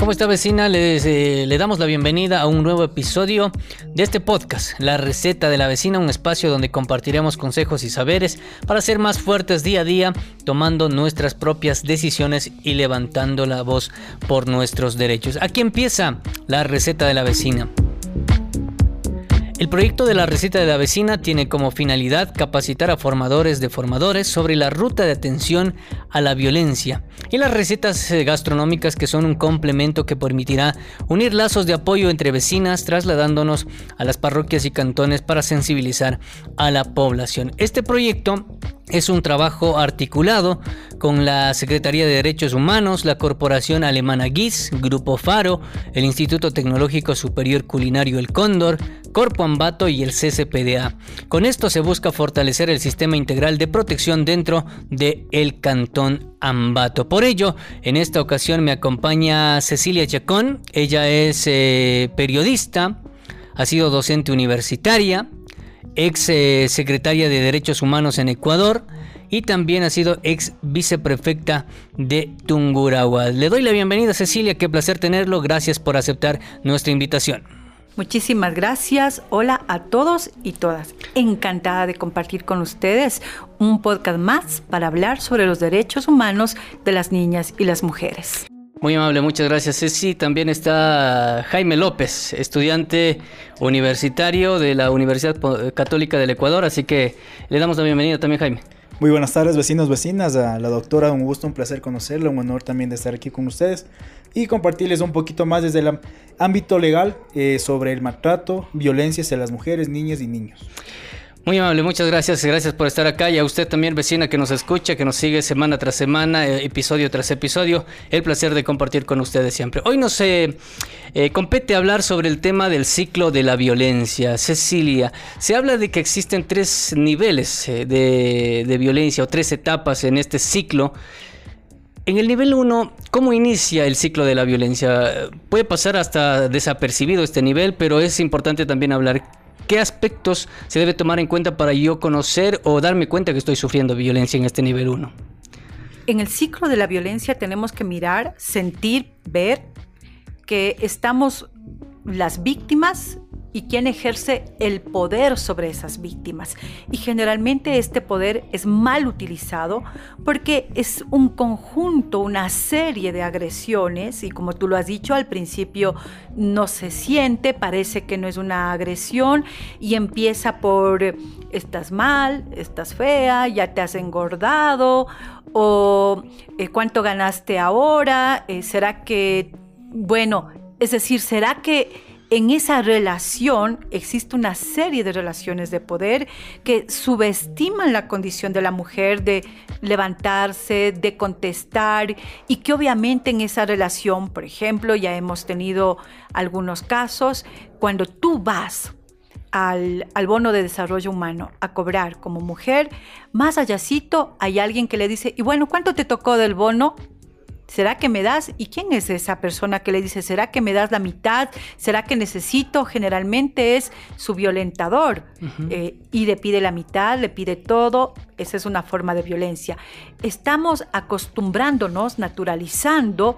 ¿Cómo está vecina? Les, eh, le damos la bienvenida a un nuevo episodio de este podcast, La Receta de la Vecina, un espacio donde compartiremos consejos y saberes para ser más fuertes día a día, tomando nuestras propias decisiones y levantando la voz por nuestros derechos. Aquí empieza La Receta de la Vecina. El proyecto de la receta de la vecina tiene como finalidad capacitar a formadores de formadores sobre la ruta de atención a la violencia y las recetas eh, gastronómicas que son un complemento que permitirá unir lazos de apoyo entre vecinas trasladándonos a las parroquias y cantones para sensibilizar a la población. Este proyecto es un trabajo articulado con la Secretaría de Derechos Humanos, la Corporación Alemana GIS, Grupo Faro, el Instituto Tecnológico Superior Culinario El Cóndor, Corpo Ambato y el CCPDA. Con esto se busca fortalecer el sistema integral de protección dentro de el Cantón Ambato. Por ello, en esta ocasión me acompaña Cecilia Chacón. Ella es eh, periodista, ha sido docente universitaria, ex eh, secretaria de Derechos Humanos en Ecuador y también ha sido ex viceprefecta de Tungurahua. Le doy la bienvenida Cecilia, qué placer tenerlo, gracias por aceptar nuestra invitación. Muchísimas gracias, hola a todos y todas. Encantada de compartir con ustedes un podcast más para hablar sobre los derechos humanos de las niñas y las mujeres. Muy amable, muchas gracias Ceci. También está Jaime López, estudiante universitario de la Universidad Católica del Ecuador, así que le damos la bienvenida también Jaime. Muy buenas tardes vecinos, vecinas, a la doctora, un gusto, un placer conocerla, un honor también de estar aquí con ustedes y compartirles un poquito más desde el ámbito legal eh, sobre el maltrato, violencia hacia las mujeres, niñas y niños. Muy amable, muchas gracias, gracias por estar acá y a usted también vecina que nos escucha, que nos sigue semana tras semana, eh, episodio tras episodio, el placer de compartir con ustedes siempre. Hoy nos eh, eh, compete hablar sobre el tema del ciclo de la violencia. Cecilia, se habla de que existen tres niveles de, de violencia o tres etapas en este ciclo. En el nivel 1, ¿cómo inicia el ciclo de la violencia? Puede pasar hasta desapercibido este nivel, pero es importante también hablar ¿Qué aspectos se debe tomar en cuenta para yo conocer o darme cuenta que estoy sufriendo violencia en este nivel 1? En el ciclo de la violencia tenemos que mirar, sentir, ver que estamos las víctimas y quién ejerce el poder sobre esas víctimas. Y generalmente este poder es mal utilizado porque es un conjunto, una serie de agresiones y como tú lo has dicho al principio no se siente, parece que no es una agresión y empieza por estás mal, estás fea, ya te has engordado o eh, cuánto ganaste ahora, eh, será que, bueno, es decir, será que en esa relación existe una serie de relaciones de poder que subestiman la condición de la mujer de levantarse, de contestar y que obviamente en esa relación, por ejemplo, ya hemos tenido algunos casos, cuando tú vas al, bono de desarrollo humano a cobrar como mujer, más allácito hay alguien que le dice, y bueno, ¿cuánto te tocó del bono? ¿Será que me das? ¿Y quién es esa persona que le dice, ¿será que me das la mitad? ¿Será que necesito? Generalmente es su violentador eh, y le pide la mitad, le pide todo. Esa es una forma de violencia. Estamos acostumbrándonos, naturalizando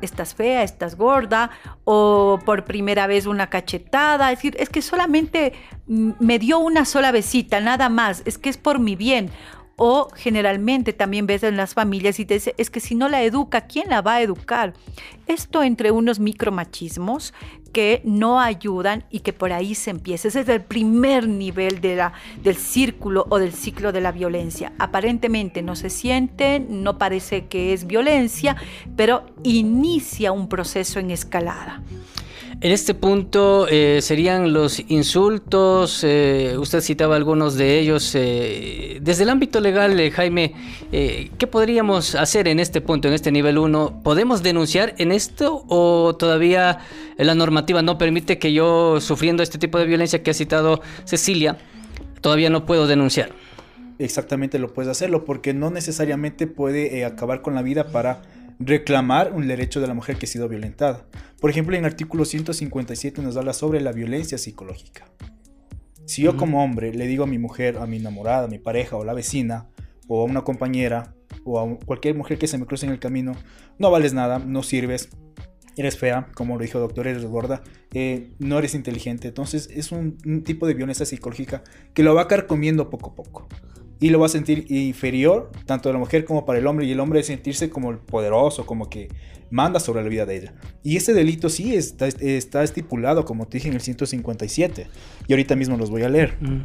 estás fea, estás gorda, o por primera vez una cachetada, es decir, es que solamente me dio una sola besita, nada más, es que es por mi bien, o generalmente también ves en las familias y te dice, es que si no la educa, ¿quién la va a educar? Esto entre unos micromachismos que no ayudan y que por ahí se empieza. Ese es el primer nivel de la, del círculo o del ciclo de la violencia. Aparentemente no se siente, no parece que es violencia, pero inicia un proceso en escalada. En este punto eh, serían los insultos, eh, usted citaba algunos de ellos. Eh, desde el ámbito legal, Jaime, ¿qué podríamos hacer en este punto, en este nivel 1? ¿Podemos denunciar en esto o todavía la normativa no permite que yo, sufriendo este tipo de violencia que ha citado Cecilia, todavía no puedo denunciar? Exactamente lo puedes hacerlo porque no necesariamente puede acabar con la vida para reclamar un derecho de la mujer que ha sido violentada. Por ejemplo, en el artículo 157 nos habla sobre la violencia psicológica. Si yo como hombre le digo a mi mujer, a mi enamorada, a mi pareja o a la vecina, o a una compañera, o a cualquier mujer que se me cruce en el camino, no vales nada, no sirves, eres fea, como lo dijo el doctor, eres gorda, eh, no eres inteligente. Entonces es un, un, tipo de violencia psicológica que lo va a carcomiendo poco a poco. Y lo va a sentir inferior, tanto de la mujer como para el hombre, y el hombre de sentirse como el poderoso, como que manda sobre la vida de ella. Y ese delito sí está, está estipulado, como te dije, en el 157. Y ahorita mismo los voy a leer. Mm.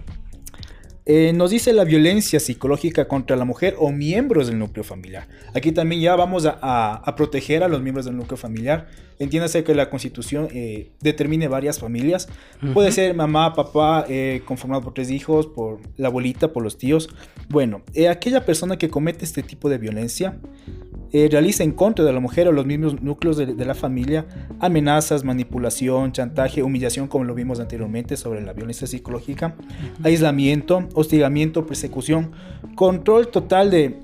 Eh, nos dice la violencia psicológica contra la mujer o miembros del núcleo familiar. Aquí también ya vamos a, proteger a los miembros del núcleo familiar. Entiéndase que la constitución eh, determine varias familias. Puede ser mamá, papá, eh, conformado por tres hijos, por la abuelita, por los tíos. Bueno, aquella persona que comete este tipo de violencia eh, realiza en contra de la mujer o los mismos núcleos de, la familia amenazas, manipulación, chantaje, humillación, como lo vimos anteriormente sobre la violencia psicológica, aislamiento, hostigamiento, persecución, control total de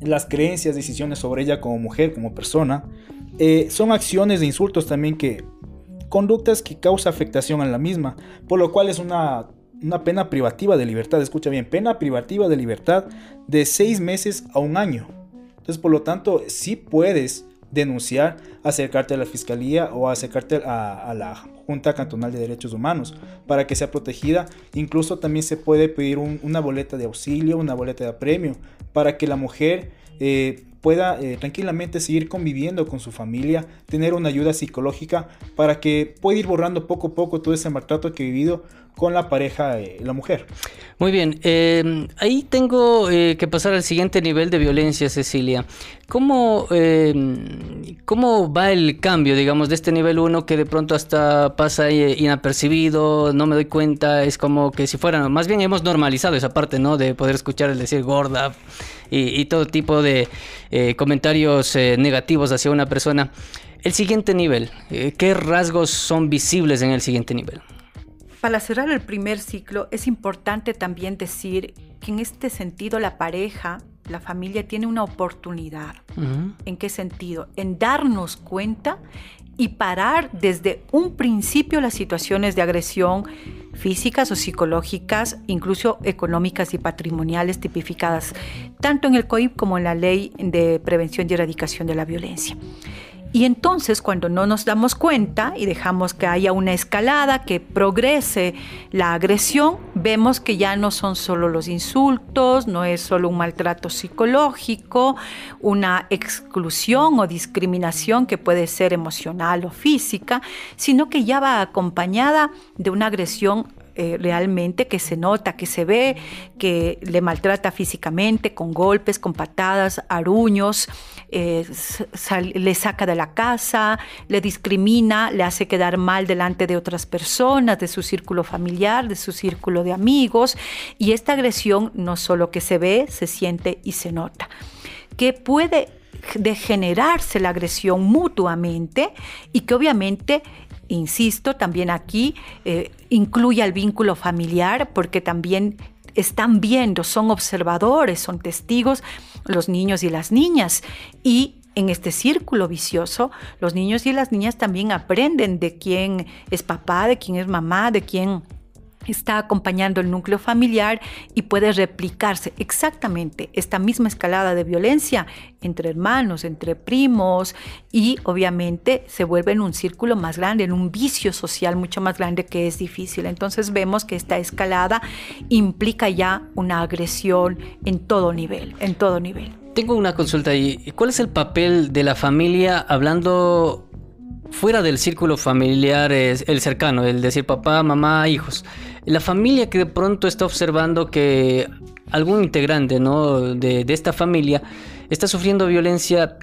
las creencias, decisiones sobre ella como mujer, como persona. Eh, son acciones de insultos también que conductas que causa afectación a la misma, por lo cual es una, una pena privativa de libertad. Escucha bien, pena privativa de libertad de seis meses a un año. Entonces, por lo tanto, sí puedes denunciar, acercarte a la fiscalía o acercarte a, la Junta Cantonal de Derechos Humanos para que sea protegida. Incluso también se puede pedir una boleta de auxilio, una boleta de apremio para que la mujer eh, pueda eh, tranquilamente seguir conviviendo con su familia, tener una ayuda psicológica para que pueda ir borrando poco a poco todo ese maltrato que ha vivido con la pareja, eh, la mujer. Muy bien, eh, ahí tengo que pasar al siguiente nivel de violencia, Cecilia. ¿Cómo, ¿Cómo va el cambio, digamos, de este nivel 1 que de pronto hasta pasa inapercibido, no me doy cuenta, es como que si fuera, más bien hemos normalizado esa parte, ¿no? De poder escuchar el decir gorda y, y todo tipo de eh, comentarios eh, negativos hacia una persona. El siguiente nivel, eh, ¿qué rasgos son visibles en el siguiente nivel? Para cerrar el primer ciclo, es importante también decir que en este sentido la pareja, la familia tiene una oportunidad. ¿En qué sentido? En darnos cuenta y parar desde un principio las situaciones de agresión físicas o psicológicas, incluso económicas y patrimoniales tipificadas tanto en el COIP como en la Ley de Prevención y Erradicación de la Violencia. Y entonces cuando no nos damos cuenta y dejamos que haya una escalada, que progrese la agresión, vemos que ya no son solo los insultos, no es solo un maltrato psicológico, una exclusión o discriminación que puede ser emocional o física, sino que ya va acompañada de una agresión eh, realmente que se nota, que se ve, que le maltrata físicamente con golpes, con patadas, aruños, eh, le saca de la casa, le discrimina, le hace quedar mal delante de otras personas, de su círculo familiar, de su círculo de amigos. Y esta agresión no solo que se ve, se siente y se nota. Que puede degenerarse la agresión mutuamente y que obviamente insisto, también aquí eh, incluye al vínculo familiar porque también están viendo, son observadores, son testigos los niños y las niñas. Y en este círculo vicioso, los niños y las niñas también aprenden de quién es papá, de quién es mamá, de quién está acompañando el núcleo familiar y puede replicarse exactamente esta misma escalada de violencia entre hermanos, entre primos y obviamente se vuelve en un círculo más grande, en un vicio social mucho más grande que es difícil. Entonces vemos que esta escalada implica ya una agresión en todo nivel, en todo nivel. Tengo una consulta ahí. ¿Cuál es el papel de la familia hablando fuera del círculo familiar, el cercano, el decir papá, mamá, hijos? la familia que de pronto está observando que algún integrante de, esta familia está sufriendo violencia,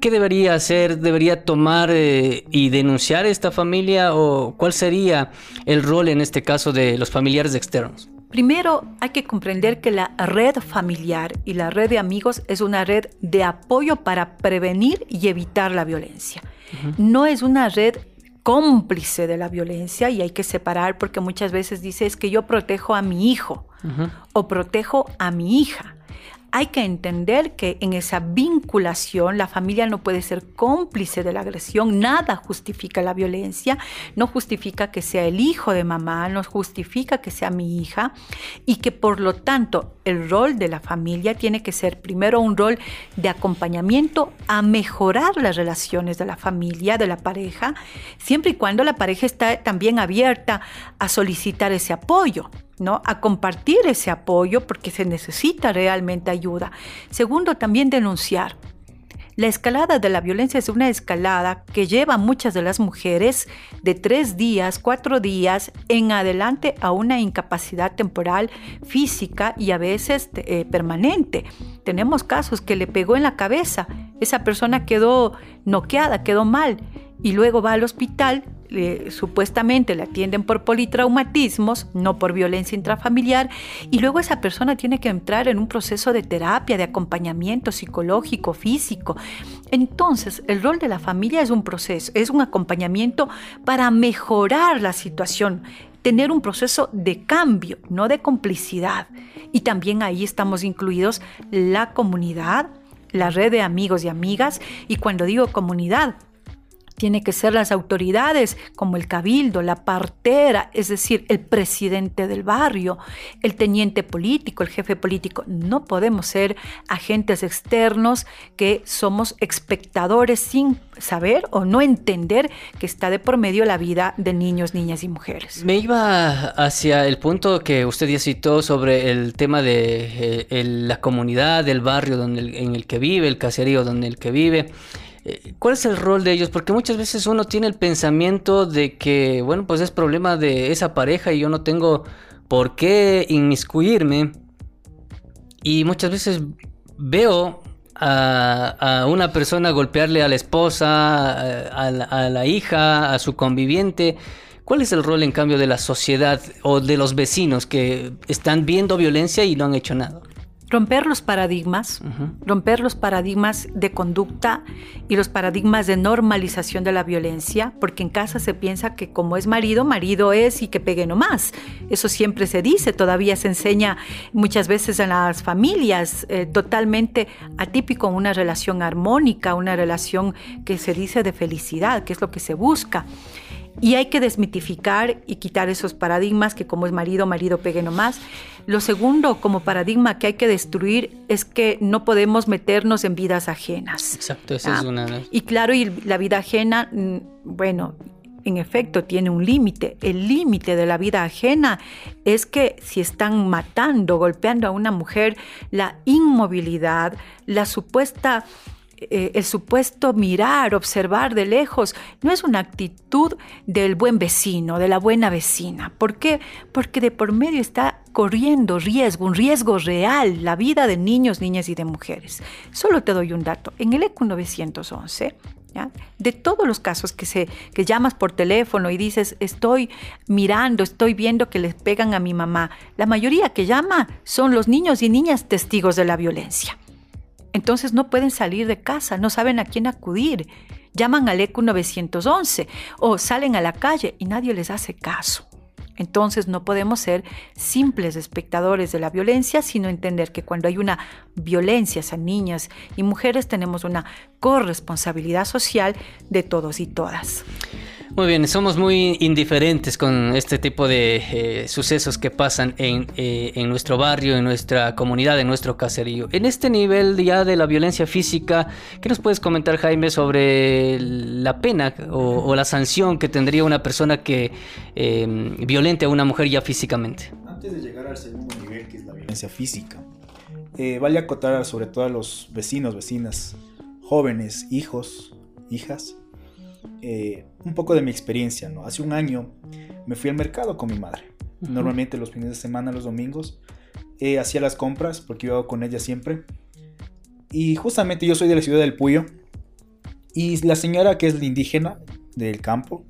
¿qué debería hacer? ¿Debería tomar eh, y denunciar esta familia? ¿O cuál sería el rol en este caso de los familiares externos? Primero hay que comprender que la red familiar y la red de amigos es una red de apoyo para prevenir y evitar la violencia. No es una red cómplice de la violencia y hay que separar porque muchas veces dice es que yo protejo a mi hijo o protejo a mi hija. Hay que entender que en esa vinculación la familia no puede ser cómplice de la agresión, nada justifica la violencia, no justifica que sea el hijo de mamá, no justifica que sea mi hija y que por lo tanto el rol de la familia tiene que ser primero un rol de acompañamiento a mejorar las relaciones de la familia, de la pareja, siempre y cuando la pareja está también abierta a solicitar ese apoyo. ¿no? a compartir ese apoyo porque se necesita realmente ayuda. Segundo, también denunciar. La escalada de la violencia es una escalada que lleva a muchas de las mujeres de tres días, cuatro días en adelante a una incapacidad temporal, física y a veces eh, permanente. Tenemos casos que le pegó en la cabeza, esa persona quedó noqueada, quedó mal y luego va al hospital supuestamente le atienden por politraumatismos, no por violencia intrafamiliar, y luego esa persona tiene que entrar en un proceso de terapia, de acompañamiento psicológico, físico. Entonces, el rol de la familia es un proceso, es un acompañamiento para mejorar la situación, tener un proceso de cambio, no de complicidad. Y también ahí estamos incluidos la comunidad, la red de amigos y amigas, y cuando digo comunidad, tiene que ser las autoridades como el cabildo, la partera, es decir, el presidente del barrio, el teniente político, el jefe político. No podemos ser agentes externos que somos espectadores sin saber o no entender que está de por medio la vida de niños, niñas y mujeres. Me iba hacia el punto que usted ya citó sobre el tema de eh, la comunidad, del barrio donde, en el que vive, el caserío donde el que vive. Eh, ¿Cuál es el rol de ellos? Porque muchas veces uno tiene el pensamiento de que, bueno, pues es problema de esa pareja y yo no tengo por qué inmiscuirme. Y muchas veces veo a, una persona golpearle a la esposa, a la hija, a su conviviente. ¿Cuál es el rol en cambio de la sociedad o de los vecinos que están viendo violencia y no han hecho nada? Romper los paradigmas, romper los paradigmas de conducta y los paradigmas de normalización de la violencia, porque en casa se piensa que como es marido, marido es y que pegue nomás. Eso siempre se dice, todavía se enseña muchas veces en las familias, eh, totalmente atípico una relación armónica, una relación que se dice de felicidad, que es lo que se busca. Y hay que desmitificar y quitar esos paradigmas que como es marido, marido pegue nomás. Lo segundo como paradigma que hay que destruir es que no podemos meternos en vidas ajenas. Exacto, esa es una... Y claro, y la vida ajena, mm, bueno, en efecto tiene un límite. El límite de la vida ajena es que si están matando, golpeando a una mujer, la inmovilidad, la supuesta eh, el supuesto mirar, observar de lejos, no es una actitud del buen vecino, de la buena vecina. ¿Por qué? Porque de por medio está corriendo riesgo, un riesgo real, la vida de niños, niñas y de mujeres. Solo te doy un dato. En el ECU 911, de todos los casos que, se, que llamas por teléfono y dices, estoy mirando, estoy viendo que les pegan a mi mamá, la mayoría que llama son los niños y niñas testigos de la violencia. Entonces no pueden salir de casa, no saben a quién acudir. Llaman al ECU 911 o salen a la calle y nadie les hace caso. Entonces no podemos ser simples espectadores de la violencia, sino entender que cuando hay una violencia a niñas y mujeres tenemos una corresponsabilidad social de todos y todas. Muy bien, somos muy indiferentes con este tipo de eh, sucesos que pasan en, eh, en, nuestro barrio, en nuestra comunidad, en nuestro caserío. En este nivel ya de la violencia física, ¿qué nos puedes comentar, Jaime, sobre la pena o, la sanción que tendría una persona que eh, violente a una mujer ya físicamente? Antes de llegar al segundo nivel, que es la violencia física, vale acotar sobre todo a los vecinos, vecinas, jóvenes, hijos, hijas, eh, un poco de mi experiencia, ¿no? Hace un año me fui al mercado con mi madre. Normalmente los fines de semana, los domingos, eh, hacía las compras porque iba con ella siempre. Y justamente yo soy de la ciudad del Puyo. Y la señora que es la indígena del campo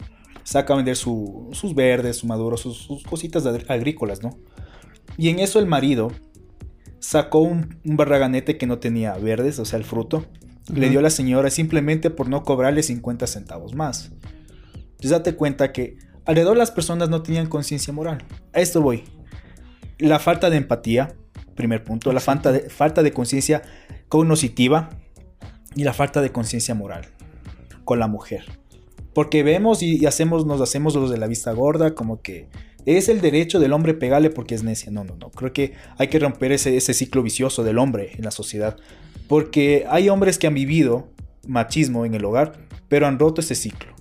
saca a vender sus verdes, su maduro, sus, cositas agrícolas, ¿no? Y en eso el marido sacó un, un barraganete que no tenía verdes, o sea, el fruto le dio a la señora simplemente por no cobrarle 50 centavos más. Entonces date cuenta que alrededor las personas no tenían conciencia moral. A esto voy. La falta de empatía, primer punto, la falta de, falta de conciencia cognitiva y la falta de conciencia moral con la mujer. Porque vemos y, hacemos, nos hacemos los de la vista gorda, como que es el derecho del hombre pegarle porque es necia. No, no, no. Creo que hay que romper ese, ese ciclo vicioso del hombre en la sociedad. Porque hay hombres que han vivido machismo en el hogar, pero han roto ese ciclo.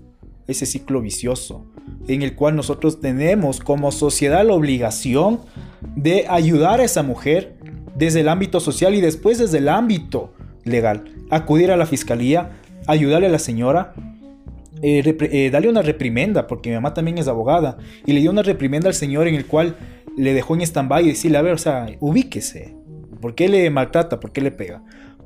Ese ciclo vicioso en el cual nosotros tenemos como sociedad la obligación de ayudar a esa mujer desde el ámbito social y después desde el ámbito legal. Acudir a la fiscalía, ayudarle a la señora, eh, eh, darle una reprimenda, porque mi mamá también es abogada, y le dio una reprimenda al señor en el cual le dejó en stand-by y decirle, a ver, o sea, ubíquese, ¿por qué le maltrata? ¿Por qué le pega?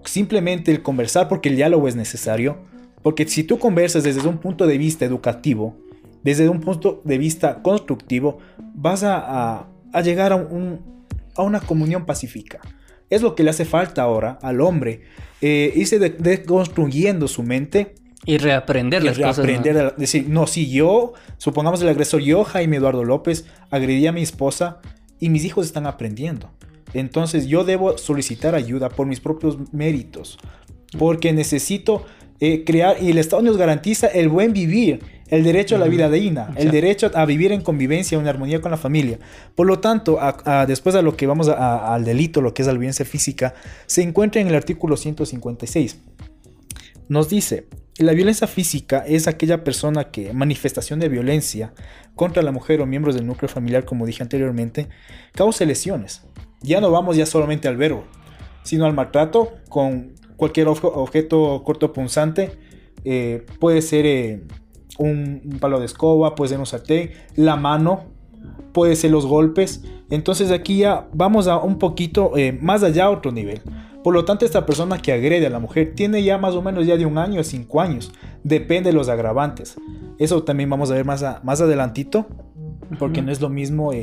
Simplemente el conversar porque el diálogo es necesario, porque si tú conversas desde un punto de vista educativo, desde un punto de vista constructivo, vas a, llegar a, a, una comunión pacífica. Es lo que le hace falta ahora al hombre, eh, irse deconstruyendo su mente. Y reaprender las cosas. ¿no? decir, no, si yo, supongamos el agresor, yo, Jaime Eduardo López, agredí a mi esposa y mis hijos están aprendiendo. Entonces yo debo solicitar ayuda por mis propios méritos, porque necesito eh, crear, y el Estado nos garantiza el buen vivir, el derecho a la vida digna, el derecho a vivir en convivencia, en armonía con la familia. Por lo tanto, después de lo que vamos al delito, lo que es la violencia física, se encuentra en el artículo 156. Nos dice, la violencia física es aquella persona que, manifestación de violencia contra la mujer o miembros del núcleo familiar, como dije anteriormente, causa lesiones. Ya no vamos ya solamente al verbo, sino al maltrato con cualquier objeto cortopunzante. Eh, puede ser eh, un, palo de escoba, puede ser un sartén, la mano, puede ser los golpes. Entonces aquí ya vamos a un poquito eh, más allá a otro nivel. Por lo tanto, esta persona que agrede a la mujer tiene ya más o menos ya de un año a cinco años. Depende de los agravantes. Eso también vamos a ver más, más adelantito. Porque no es lo mismo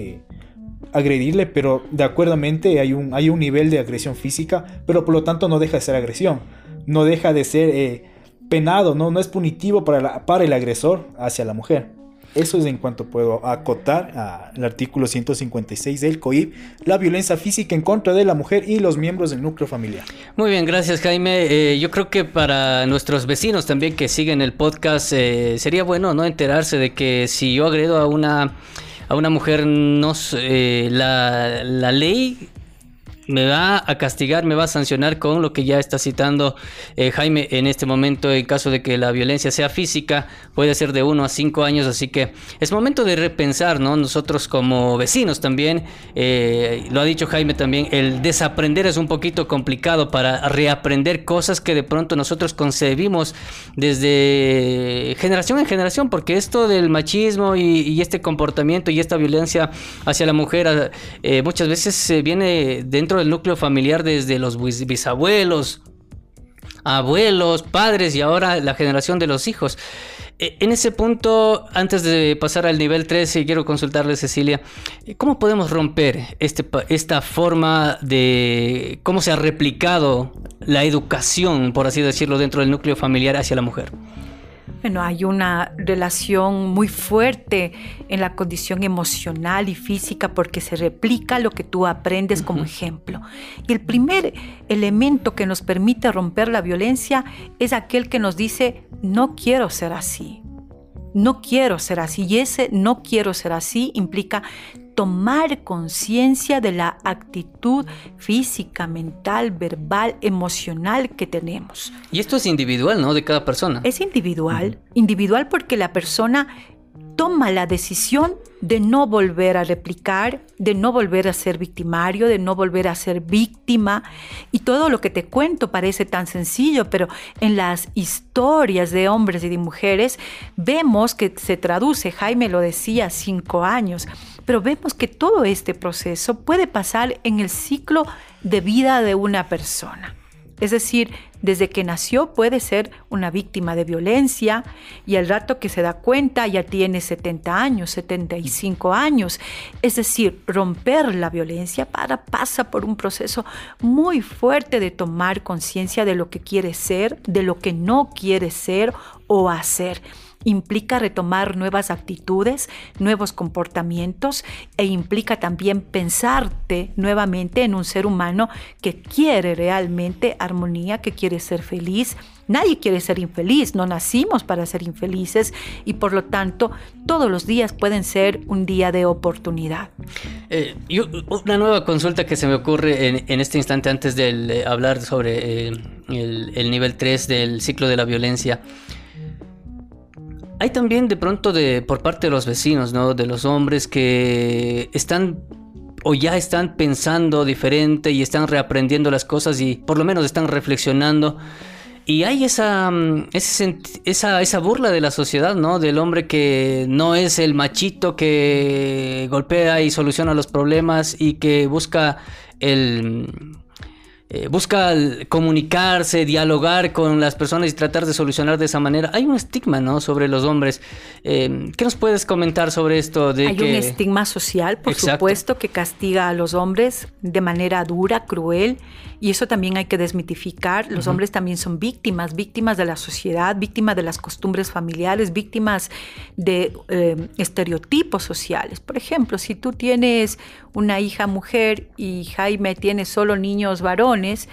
agredirle, pero de acuerdamente hay un, hay un nivel de agresión física. Pero por lo tanto no deja de ser agresión. No deja de ser... Eh, penado, ¿no? No es punitivo para, para el agresor hacia la mujer. Eso es en cuanto puedo acotar al artículo 156 del COIP, la violencia física en contra de la mujer y los miembros del núcleo familiar. Muy bien, gracias Jaime. Eh, yo creo que para nuestros vecinos también que siguen el podcast eh, sería bueno no enterarse de que si yo agredo a una a una mujer no eh, la, la ley me va a castigar, me va a sancionar con lo que ya está citando eh, Jaime en este momento en caso de que la violencia sea física, puede ser de 1 a 5 años, así que es momento de repensar, ¿no? Nosotros como vecinos también, eh, lo ha dicho Jaime también, el desaprender es un poquito complicado para reaprender cosas que de pronto nosotros concebimos desde generación en generación, porque esto del machismo y, este comportamiento y esta violencia hacia la mujer eh, muchas veces viene dentro del núcleo familiar desde los bisabuelos, abuelos, padres y ahora la generación de los hijos. E, en ese punto, antes de pasar al nivel 13, quiero consultarle, Cecilia, ¿cómo podemos romper este, esta forma de cómo se ha replicado la educación, por así decirlo, dentro del núcleo familiar hacia la mujer? Bueno, hay una relación muy fuerte en la condición emocional y física porque se replica lo que tú aprendes como ejemplo. Y el primer elemento que nos permite romper la violencia es aquel que nos dice, no quiero ser así. No quiero ser así. Y ese no quiero ser así implica tomar conciencia de la actitud física, mental, verbal, emocional que tenemos. Y esto es individual, ¿no? De cada persona. Es individual, individual porque la persona toma la decisión de no volver a replicar, de no volver a ser victimario, de no volver a ser víctima. Y todo lo que te cuento parece tan sencillo, pero en las historias de hombres y de mujeres vemos que se traduce, Jaime lo decía, cinco años, pero vemos que todo este proceso puede pasar en el ciclo de vida de una persona. Es decir, desde que nació puede ser una víctima de violencia y al rato que se da cuenta ya tiene 70 años, 75 años. Es decir, romper la violencia para pasa por un proceso muy fuerte de tomar conciencia de lo que quiere ser, de lo que no quiere ser o hacer. Implica retomar nuevas actitudes, nuevos comportamientos e implica también pensarte nuevamente en un ser humano que quiere realmente armonía, que quiere ser feliz. Nadie quiere ser infeliz, no nacimos para ser infelices y por lo tanto todos los días pueden ser un día de oportunidad. Eh, una nueva consulta que se me ocurre en, este instante antes de eh, hablar sobre eh, el, el nivel 3 del ciclo de la violencia. Hay también de pronto de por parte de los vecinos, ¿no? De los hombres que están o ya están pensando diferente y están reaprendiendo las cosas y por lo menos están reflexionando. Y hay esa, mm, esa, esa burla de la sociedad, ¿no? Del hombre que no es el machito que golpea y soluciona los problemas y que busca el eh, busca comunicarse, dialogar con las personas y tratar de solucionar de esa manera. Hay un estigma, ¿no? Sobre los hombres. Eh, ¿Qué nos puedes comentar sobre esto? De Hay un estigma social, por supuesto, que castiga a los hombres de manera dura, cruel. Y eso también hay que desmitificar. Los hombres también son víctimas, víctimas de la sociedad, víctimas de las costumbres familiares, víctimas de eh, estereotipos sociales. Por ejemplo, si tú tienes una hija mujer y Jaime tiene solo niños varones,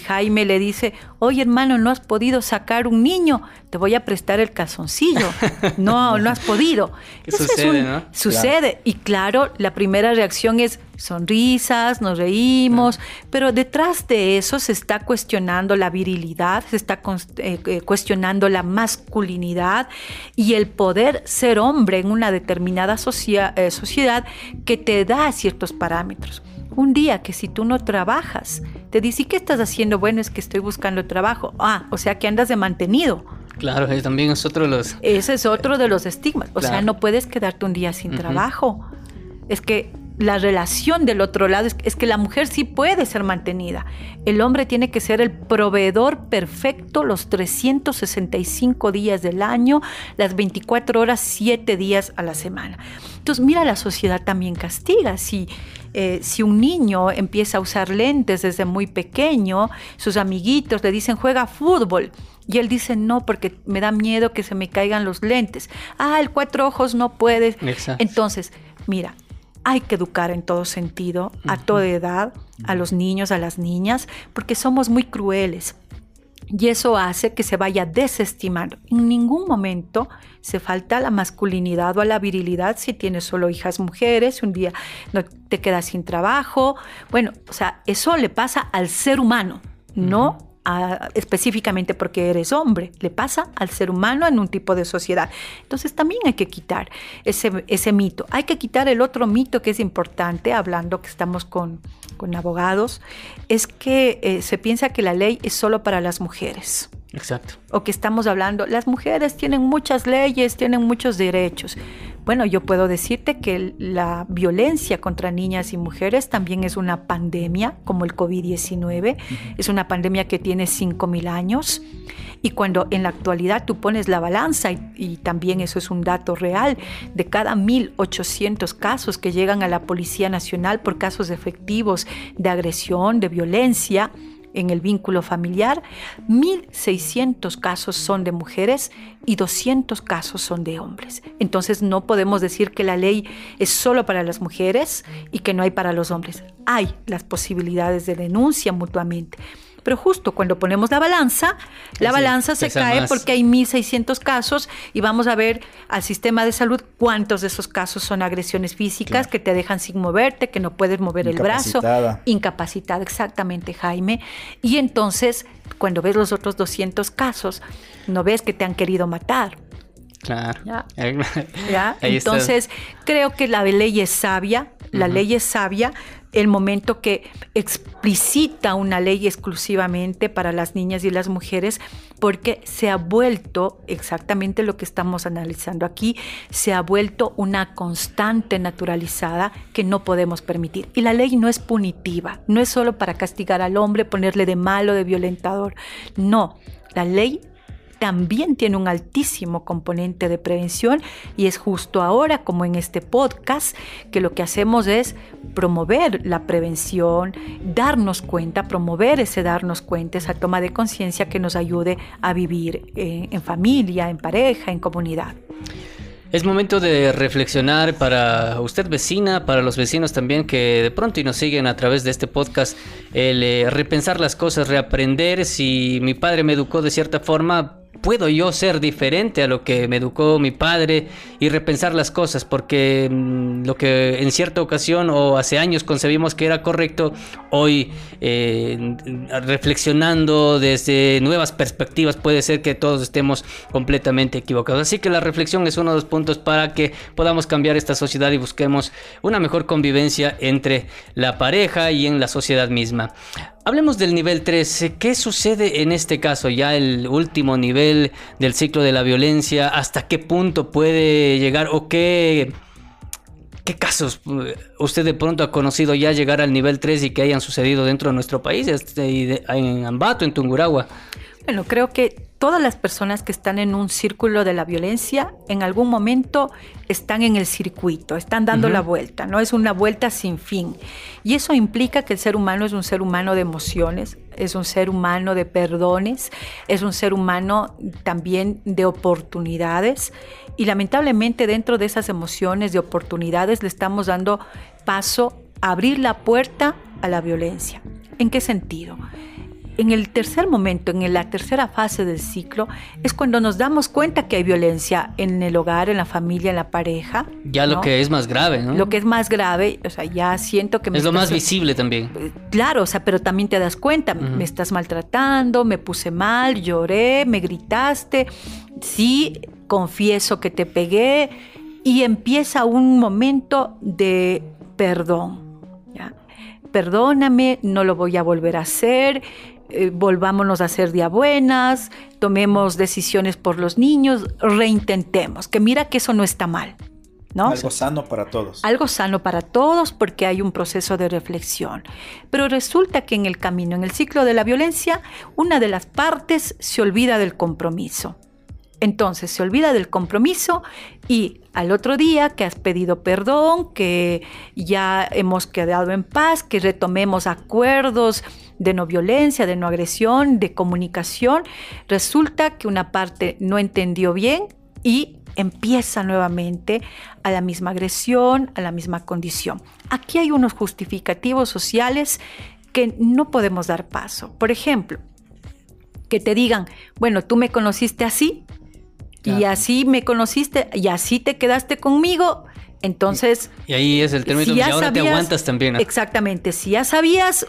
Jaime le dice, oye hermano, no has podido sacar un niño, te voy a prestar el calzoncillo. No, no has podido. sucede, ¿no? Sucede. Y claro, la primera reacción es sonrisas, nos reímos, pero detrás de eso se está cuestionando la virilidad, se está eh, eh, cuestionando la masculinidad y el poder ser hombre en una determinada eh, sociedad que te da ciertos parámetros. Un día que si tú no trabajas, te dice, ¿y qué estás haciendo? Bueno, es que estoy buscando trabajo. Ah, o sea que andas de mantenido. Claro, también es otro de los... Ese es otro de los estigmas. O sea, no puedes quedarte un día sin trabajo. Es que la relación del otro lado es, es, que la mujer sí puede ser mantenida. El hombre tiene que ser el proveedor perfecto los 365 días del año, las 24 horas, 7 días a la semana. Entonces, mira, la sociedad también castiga. Si, eh, si un niño empieza a usar lentes desde muy pequeño, sus amiguitos le dicen juega fútbol. Y él dice, no, porque me da miedo que se me caigan los lentes. Ah, el cuatro ojos no puede. Entonces, mira, hay que educar en todo sentido, a toda edad, a los niños, a las niñas, porque somos muy crueles. Y eso hace que se vaya desestimando. En ningún momento se falta la masculinidad o a la virilidad si tienes solo hijas mujeres, un día no te quedas sin trabajo. Bueno, o sea, eso le pasa al ser humano, no específicamente porque eres hombre, le pasa al ser humano en un tipo de sociedad. Entonces también hay que quitar ese, ese mito. Hay que quitar el otro mito que es importante, hablando que estamos con, con abogados, es que eh, se piensa que la ley es solo para las mujeres. Exacto. O que estamos hablando, las mujeres tienen muchas leyes, tienen muchos derechos. Bueno, yo puedo decirte que la violencia contra niñas y mujeres también es una pandemia, como el COVID-19. Es una pandemia que tiene 5.000 años. Y cuando en la actualidad tú pones la balanza, y, y también eso es un dato real, de cada 1.800 casos que llegan a la Policía Nacional por casos efectivos de agresión, de violencia, en el vínculo familiar, 1.600 casos son de mujeres y 200 casos son de hombres. Entonces no podemos decir que la ley es solo para las mujeres y que no hay para los hombres. Hay las posibilidades de denuncia mutuamente. Pero justo cuando ponemos la balanza, la balanza se cae porque hay 1.600 casos y vamos a ver al sistema de salud cuántos de esos casos son agresiones físicas que te dejan sin moverte, que no puedes mover el brazo. Incapacitada, exactamente, Jaime. Y entonces, cuando ves los otros 200 casos, no ves que te han querido matar. Claro. ¿Ya? Entonces, creo que la ley es sabia, la ley es sabia, el momento que explicita una ley exclusivamente para las niñas y las mujeres, porque se ha vuelto exactamente lo que estamos analizando aquí, se ha vuelto una constante naturalizada que no podemos permitir. Y la ley no es punitiva, no es solo para castigar al hombre, ponerle de malo, de violentador, no, la ley también tiene un altísimo componente de prevención y es justo ahora, como en este podcast, que lo que hacemos es promover la prevención, darnos cuenta, promover ese darnos cuenta, esa toma de conciencia que nos ayude a vivir eh, en familia, en pareja, en comunidad. Es momento de reflexionar para usted vecina, para los vecinos también que de pronto y nos siguen a través de este podcast, el eh, repensar las cosas, reaprender. Si mi padre me educó de cierta forma, puedo yo ser diferente a lo que me educó mi padre y repensar las cosas, porque mm, lo que en cierta ocasión o hace años concebimos que era correcto, hoy eh, reflexionando desde nuevas perspectivas puede ser que todos estemos completamente equivocados. Así que la reflexión es uno de los puntos para que podamos cambiar esta sociedad y busquemos una mejor convivencia entre la pareja y en la sociedad misma. Hablemos del nivel 3. ¿Qué sucede en este caso? Ya el último nivel del ciclo de la violencia. ¿Hasta qué punto puede llegar o qué, qué casos eh, usted de pronto ha conocido ya llegar al nivel 3 y que hayan sucedido dentro de nuestro país, este, en Ambato, en Tungurahua? Bueno, creo que todas las personas que están en un círculo de la violencia en algún momento están en el circuito, están dando la vuelta, no es una vuelta sin fin. Y eso implica que el ser humano es un ser humano de emociones, es un ser humano de perdones, es un ser humano también de oportunidades y lamentablemente dentro de esas emociones de oportunidades le estamos dando paso a abrir la puerta a la violencia. ¿En qué sentido? En el tercer momento, en la tercera fase del ciclo, es cuando nos damos cuenta que hay violencia en el hogar, en la familia, en la pareja. Ya lo que es más grave, ¿no? Lo que es más grave, o sea, ya siento que me... Es lo más visible también. Eh, claro, o sea, pero también te das cuenta, me estás maltratando, me puse mal, lloré, me gritaste, sí, confieso que te pegué y empieza un momento de perdón. Perdóname, no lo voy a volver a hacer eh, volvámonos a hacer día buenas, tomemos decisiones por los niños, reintentemos, que mira que eso no está mal. ¿No? Algo sano para todos. Algo sano para todos porque hay un proceso de reflexión. Pero resulta que en el camino, en el ciclo de la violencia, una de las partes se olvida del compromiso. Entonces se olvida del compromiso y al otro día que has pedido perdón, que ya hemos quedado en paz, que retomemos acuerdos de no violencia, de no agresión, de comunicación, resulta que una parte no entendió bien y empieza nuevamente a la misma agresión, a la misma condición. Aquí hay unos justificativos sociales que no podemos dar paso. Por ejemplo, que te digan, bueno, tú me conociste así, y así me conociste y así te quedaste conmigo. Entonces. Y ahí es el término, y ahora te aguantas también. Exactamente. Si ya sabías,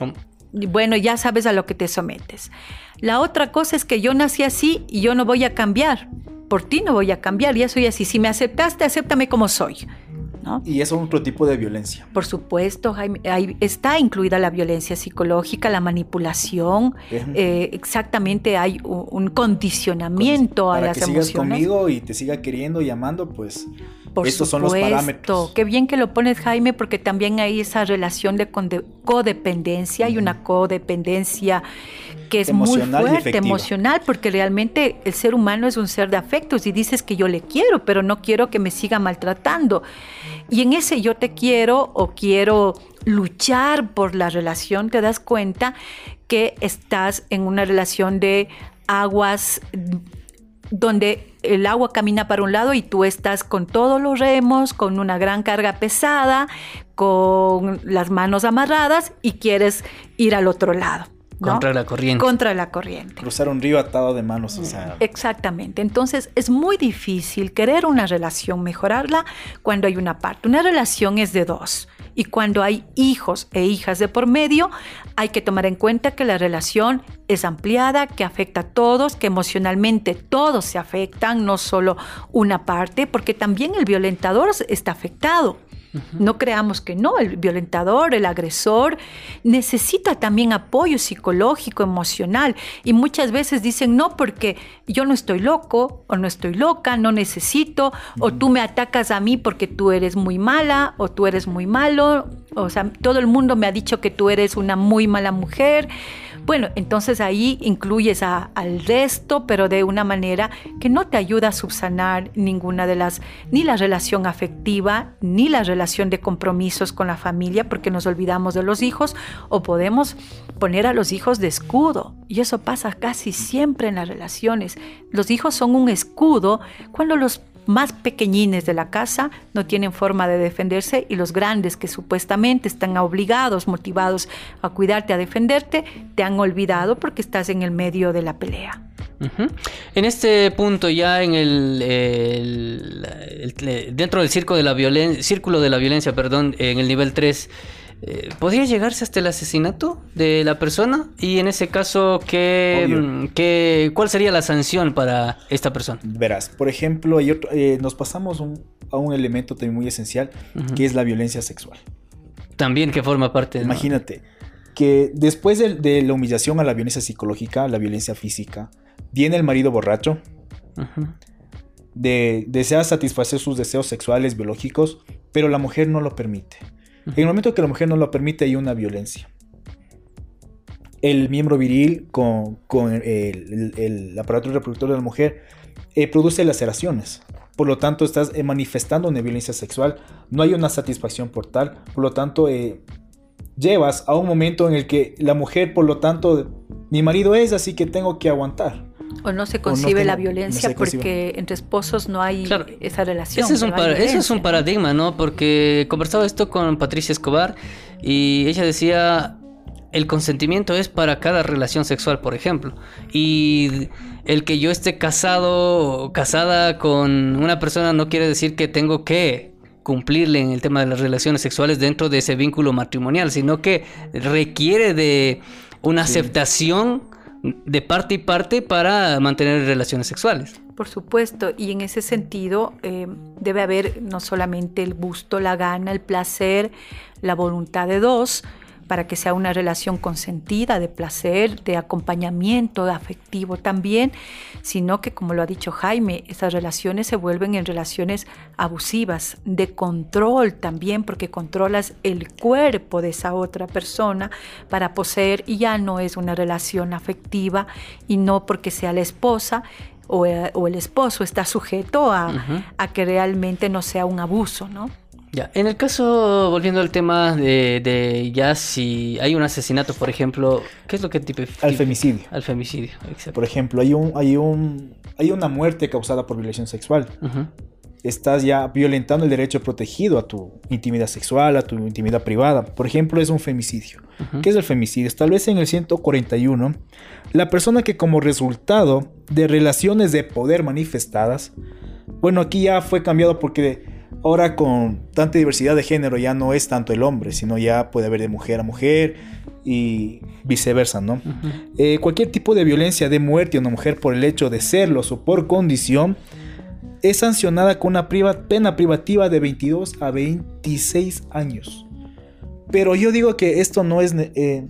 bueno, ya sabes a lo que te sometes. La otra cosa es que yo nací así y yo no voy a cambiar. Por ti no voy a cambiar, ya soy así. Si me aceptaste, acéptame como soy. Y es otro tipo de violencia. Por supuesto, Jaime, ahí está incluida la violencia psicológica, la manipulación, eh, exactamente hay un, condicionamiento a las que sigas conmigo y te siga queriendo y amando, pues estos son los parámetros. Qué bien que lo pones, Jaime, porque también hay esa relación de codependencia, hay una codependencia que es muy fuerte, emocional, porque realmente el ser humano es un ser de afectos y dices que yo le quiero, pero no quiero que me siga maltratando. Y en ese yo te quiero o quiero luchar por la relación, te das cuenta que estás en una relación de aguas donde el agua camina para un lado y tú estás con todos los remos, con una gran carga pesada, con las manos amarradas y quieres ir al otro lado. Contra la corriente. Contra la corriente. Cruzar un río atado de manos. O sea. Exactamente. Entonces es muy difícil querer una relación, mejorarla cuando hay una parte. Una relación es de dos. Y cuando hay hijos e hijas de por medio, hay que tomar en cuenta que la relación es ampliada, que afecta a todos, que emocionalmente todos se afectan, no solo una parte, porque también el violentador está afectado. No creamos que no, el violentador, el agresor, necesita también apoyo psicológico, emocional. Y muchas veces dicen, no, porque yo no estoy loco o no estoy loca, no necesito, o tú me atacas a mí porque tú eres muy mala o tú eres muy malo. O sea, todo el mundo me ha dicho que tú eres una muy mala mujer. Bueno, entonces ahí incluyes al resto, pero de una manera que no te ayuda a subsanar ninguna de las, ni la relación afectiva, ni la relación de compromisos con la familia, porque nos olvidamos de los hijos, o podemos poner a los hijos de escudo. Y eso pasa casi siempre en las relaciones. Los hijos son un escudo cuando los más pequeñines de la casa no tienen forma de defenderse y los grandes que supuestamente están obligados, motivados a cuidarte, a defenderte, te han olvidado porque estás en el medio de la pelea. En este punto, ya en el, dentro del circo de la círculo de la violencia, perdón, en el nivel 3, eh, ¿podría llegarse hasta el asesinato de la persona? Y en ese caso, ¿qué, mm, ¿cuál sería la sanción para esta persona? Verás, por ejemplo, eh, nos pasamos a un elemento también muy esencial, que es la violencia sexual. También que forma parte de... Imagínate, que después de, la humillación a la violencia psicológica, la violencia física, viene el marido borracho, de, desea satisfacer sus deseos sexuales, biológicos, pero la mujer no lo permite. En el momento que la mujer no lo permite hay una violencia. El miembro viril con, el, aparato reproductor de la mujer eh, produce laceraciones. Por lo tanto, estás eh, manifestando una violencia sexual. No hay una satisfacción por tal. Por lo tanto, eh, llevas a un momento en el que la mujer, por lo tanto, mi marido es, así que tengo que aguantar. O no se concibe la violencia porque entre esposos no hay esa relación. Ese es, un es un paradigma, ¿no? Porque conversaba esto con Patricia Escobar y ella decía, el consentimiento es para cada relación sexual, por ejemplo. Y el que yo esté casado o casada con una persona no quiere decir que tengo que cumplirle en el tema de las relaciones sexuales dentro de ese vínculo matrimonial, sino que requiere de una aceptación de parte y parte para mantener relaciones sexuales. Por supuesto, y en ese sentido eh, debe haber no solamente el gusto, la gana, el placer, la voluntad de dos, para que sea una relación consentida, de placer, de acompañamiento, de afectivo también, sino que, como lo ha dicho Jaime, esas relaciones se vuelven en relaciones abusivas, de control también, porque controlas el cuerpo de esa otra persona para poseer y ya no es una relación afectiva y no porque sea la esposa, o, eh, el esposo está sujeto a, a que realmente no sea un abuso, ¿no? Ya, en el caso, volviendo al tema de, ya si hay un asesinato, por ejemplo, ¿qué es lo que tipo Al femicidio. Al femicidio, exacto. Por ejemplo, hay un, hay un, hay una muerte causada por violación sexual. Estás ya violentando el derecho protegido a tu intimidad sexual, a tu intimidad privada. Por ejemplo, es un femicidio. ¿Qué es el femicidio? Establece en el 141 la persona que como resultado de relaciones de poder manifestadas, bueno, aquí ya fue cambiado porque Ahora con tanta diversidad de género ya no es tanto el hombre, sino ya puede haber de mujer a mujer y viceversa, ¿no? Eh, cualquier tipo de violencia de muerte a una mujer por el hecho de serlo o por condición es sancionada con una pena privativa de 22 a 26 años. Pero yo digo que esto no es, eh,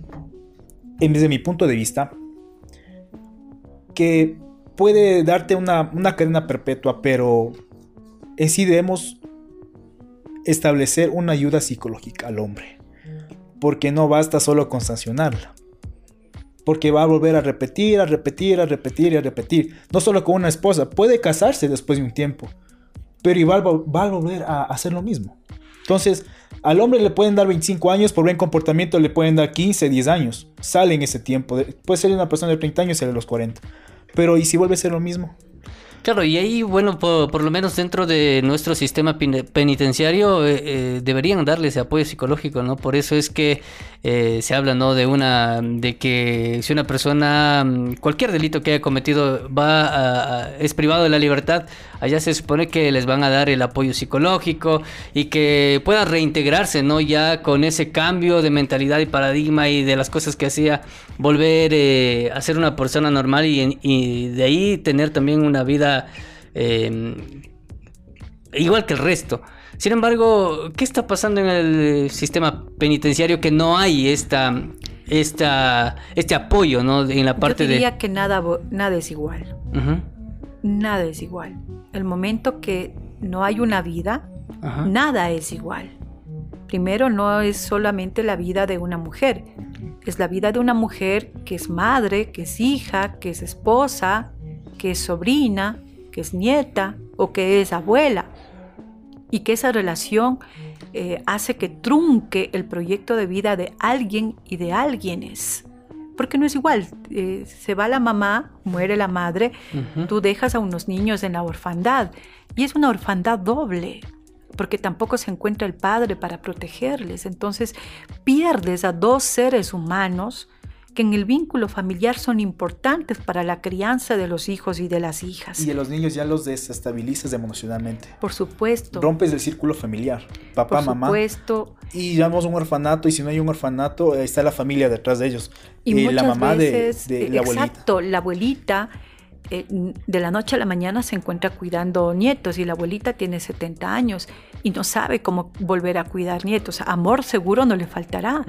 desde mi punto de vista, que puede darte una, una cadena perpetua, pero en sí debemos establecer una ayuda psicológica al hombre. Porque no basta solo con sancionarla. Porque va a volver a repetir, a repetir, a repetir y a repetir. No solo con una esposa, puede casarse después de un tiempo. Pero igual va, a volver a hacer lo mismo. Entonces, al hombre le pueden dar 25 años, por buen comportamiento le pueden dar 15, 10 años. Sale en ese tiempo. Puede ser una persona de 30 años y sale a los 40. Pero ¿y si vuelve a ser lo mismo? Claro, y ahí, bueno, por, lo menos dentro de nuestro sistema penitenciario eh, eh, deberían darle ese apoyo psicológico, ¿no? Por eso es que eh, se habla, ¿no? De una, de que si una persona, mm, cualquier delito que haya cometido va a, es privado de la libertad, allá se supone que les van a dar el apoyo psicológico y que pueda reintegrarse, ¿no? Ya con ese cambio de mentalidad y paradigma y de las cosas que hacía, volver a ser una persona normal y, y de ahí tener también una vida Em, igual que el resto. Sin embargo, ¿qué está pasando en el sistema penitenciario que no hay esta, esta, este apoyo ¿no? en la parte Yo diría que nada, nada es igual. Nada es igual. El momento que no hay una vida, nada es igual. Primero, no es solamente la vida de una mujer, es la vida de una mujer que es madre, que es hija, que es esposa, que es sobrina, que es nieta o que es abuela. Y que esa relación eh, hace que trunque el proyecto de vida de alguien y de alguienes. Porque no es igual, eh, se va la mamá, muere la madre, tú dejas a unos niños en la orfandad y es una orfandad doble, porque tampoco se encuentra el padre para protegerles. Entonces pierdes a dos seres humanos que en el vínculo familiar son importantes para la crianza de los hijos y de las hijas. Y de los niños ya los desestabilizas emocionalmente. Por supuesto. Rompes el círculo familiar. Papá, mamá. Por supuesto. Y llamamos un orfanato y si no hay un orfanato, está la familia detrás de ellos. Y la mamá de, la abuelita. Exacto, la abuelita eh, de la noche a la mañana se encuentra cuidando nietos y la abuelita tiene 70 años y no sabe cómo volver a cuidar nietos. Amor seguro no le faltará,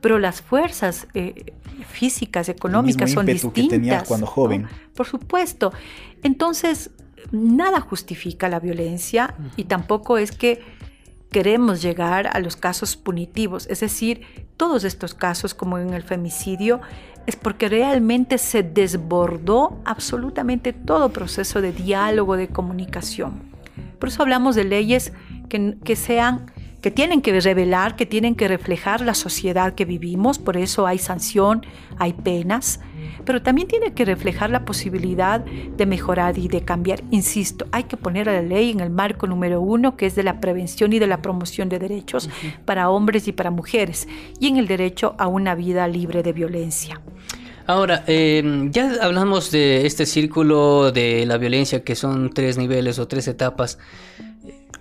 pero las fuerzas eh, físicas, económicas son distintas. Que cuando joven. Por supuesto. Entonces, nada justifica la violencia y tampoco es que queremos llegar a los casos punitivos. Es decir, todos estos casos, como en el femicidio, es porque realmente se desbordó absolutamente todo proceso de diálogo, de comunicación. Por eso hablamos de leyes que, sean que tienen que revelar, que tienen que reflejar la sociedad que vivimos, por eso hay sanción, hay penas, pero también tiene que reflejar la posibilidad de mejorar y de cambiar. Insisto, hay que poner a la ley en el marco número uno, que es de la prevención y de la promoción de derechos para hombres y para mujeres, y en el derecho a una vida libre de violencia. Ahora, eh, ya hablamos de este círculo de la violencia que son tres niveles o tres etapas.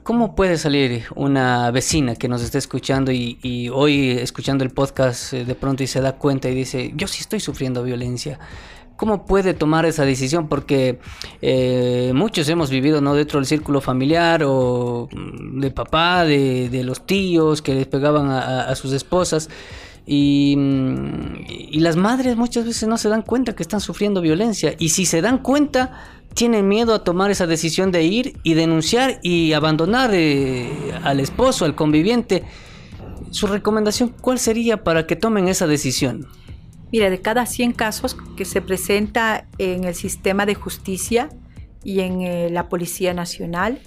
¿Cómo puede salir una vecina que nos está escuchando y, hoy escuchando el podcast eh, de pronto y se da cuenta y dice, yo sí estoy sufriendo violencia? ¿Cómo puede tomar esa decisión? Porque eh, muchos hemos vivido ¿no? dentro del círculo familiar o mm, de papá, de, los tíos que les pegaban a sus esposas. Mm, y, las madres muchas veces no se dan cuenta que están sufriendo violencia. Y si se dan cuenta, tienen miedo a tomar esa decisión de ir y denunciar y abandonar eh, al esposo, al conviviente. Su recomendación, ¿cuál sería para que tomen esa decisión? Mira, de cada 100 casos que se presenta en el sistema de justicia y en eh, la Policía Nacional,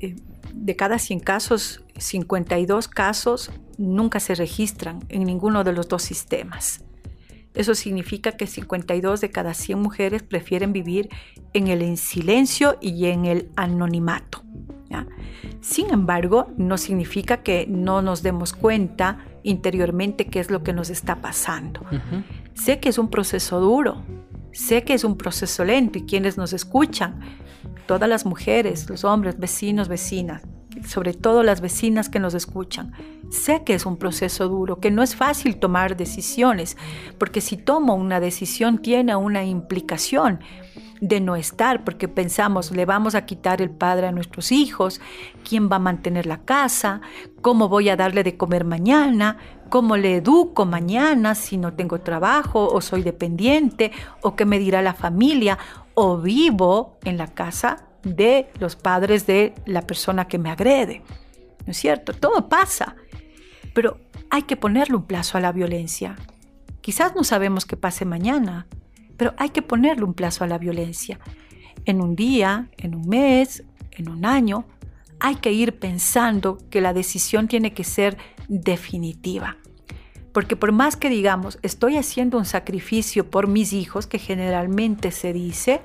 eh, de cada 100 casos, 52 casos nunca se registran en ninguno de los dos sistemas. Eso significa que 52 de cada 100 mujeres prefieren vivir en el silencio y en el anonimato. Sin embargo, no significa que no nos demos cuenta interiormente qué es lo que nos está pasando. Sé que es un proceso duro, sé que es un proceso lento y quienes nos escuchan, todas las mujeres, los hombres, vecinos, vecinas, sobre todo las vecinas que nos escuchan. Sé que es un proceso duro, que no es fácil tomar decisiones, porque si tomo una decisión tiene una implicación de no estar, porque pensamos, le vamos a quitar el padre a nuestros hijos, quién va a mantener la casa, cómo voy a darle de comer mañana, cómo le educo mañana si no tengo trabajo o soy dependiente, o qué me dirá la familia, o vivo en la casa de los padres de la persona que me agrede. ¿No es cierto? Todo pasa. Pero hay que ponerle un plazo a la violencia. Quizás no sabemos qué pase mañana, pero hay que ponerle un plazo a la violencia. En un día, en un mes, en un año, hay que ir pensando que la decisión tiene que ser definitiva. Porque por más que digamos, estoy haciendo un sacrificio por mis hijos, que generalmente se dice,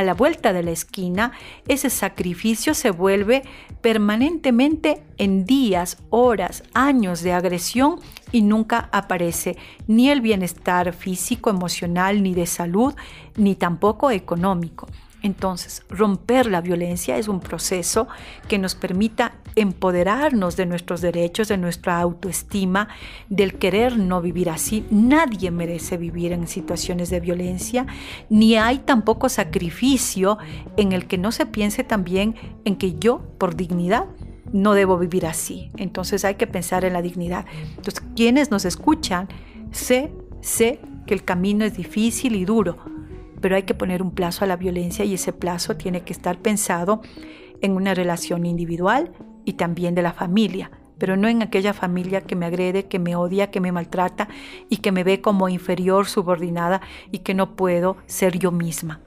a la vuelta de la esquina, ese sacrificio se vuelve permanentemente en días, horas, años de agresión y nunca aparece ni el bienestar físico, emocional, ni de salud, ni tampoco económico. Entonces, romper la violencia es un proceso que nos permita empoderarnos de nuestros derechos, de nuestra autoestima, del querer no vivir así. Nadie merece vivir en situaciones de violencia, ni hay tampoco sacrificio en el que no se piense también en que yo, por dignidad, no debo vivir así. Entonces hay que pensar en la dignidad. Entonces, quienes nos escuchan, sé, sé que el camino es difícil y duro, pero hay que poner un plazo a la violencia y ese plazo tiene que estar pensado en una relación individual y también de la familia, pero no en aquella familia que me agrede, que me odia, que me maltrata y que me ve como inferior, subordinada y que no puedo ser yo misma.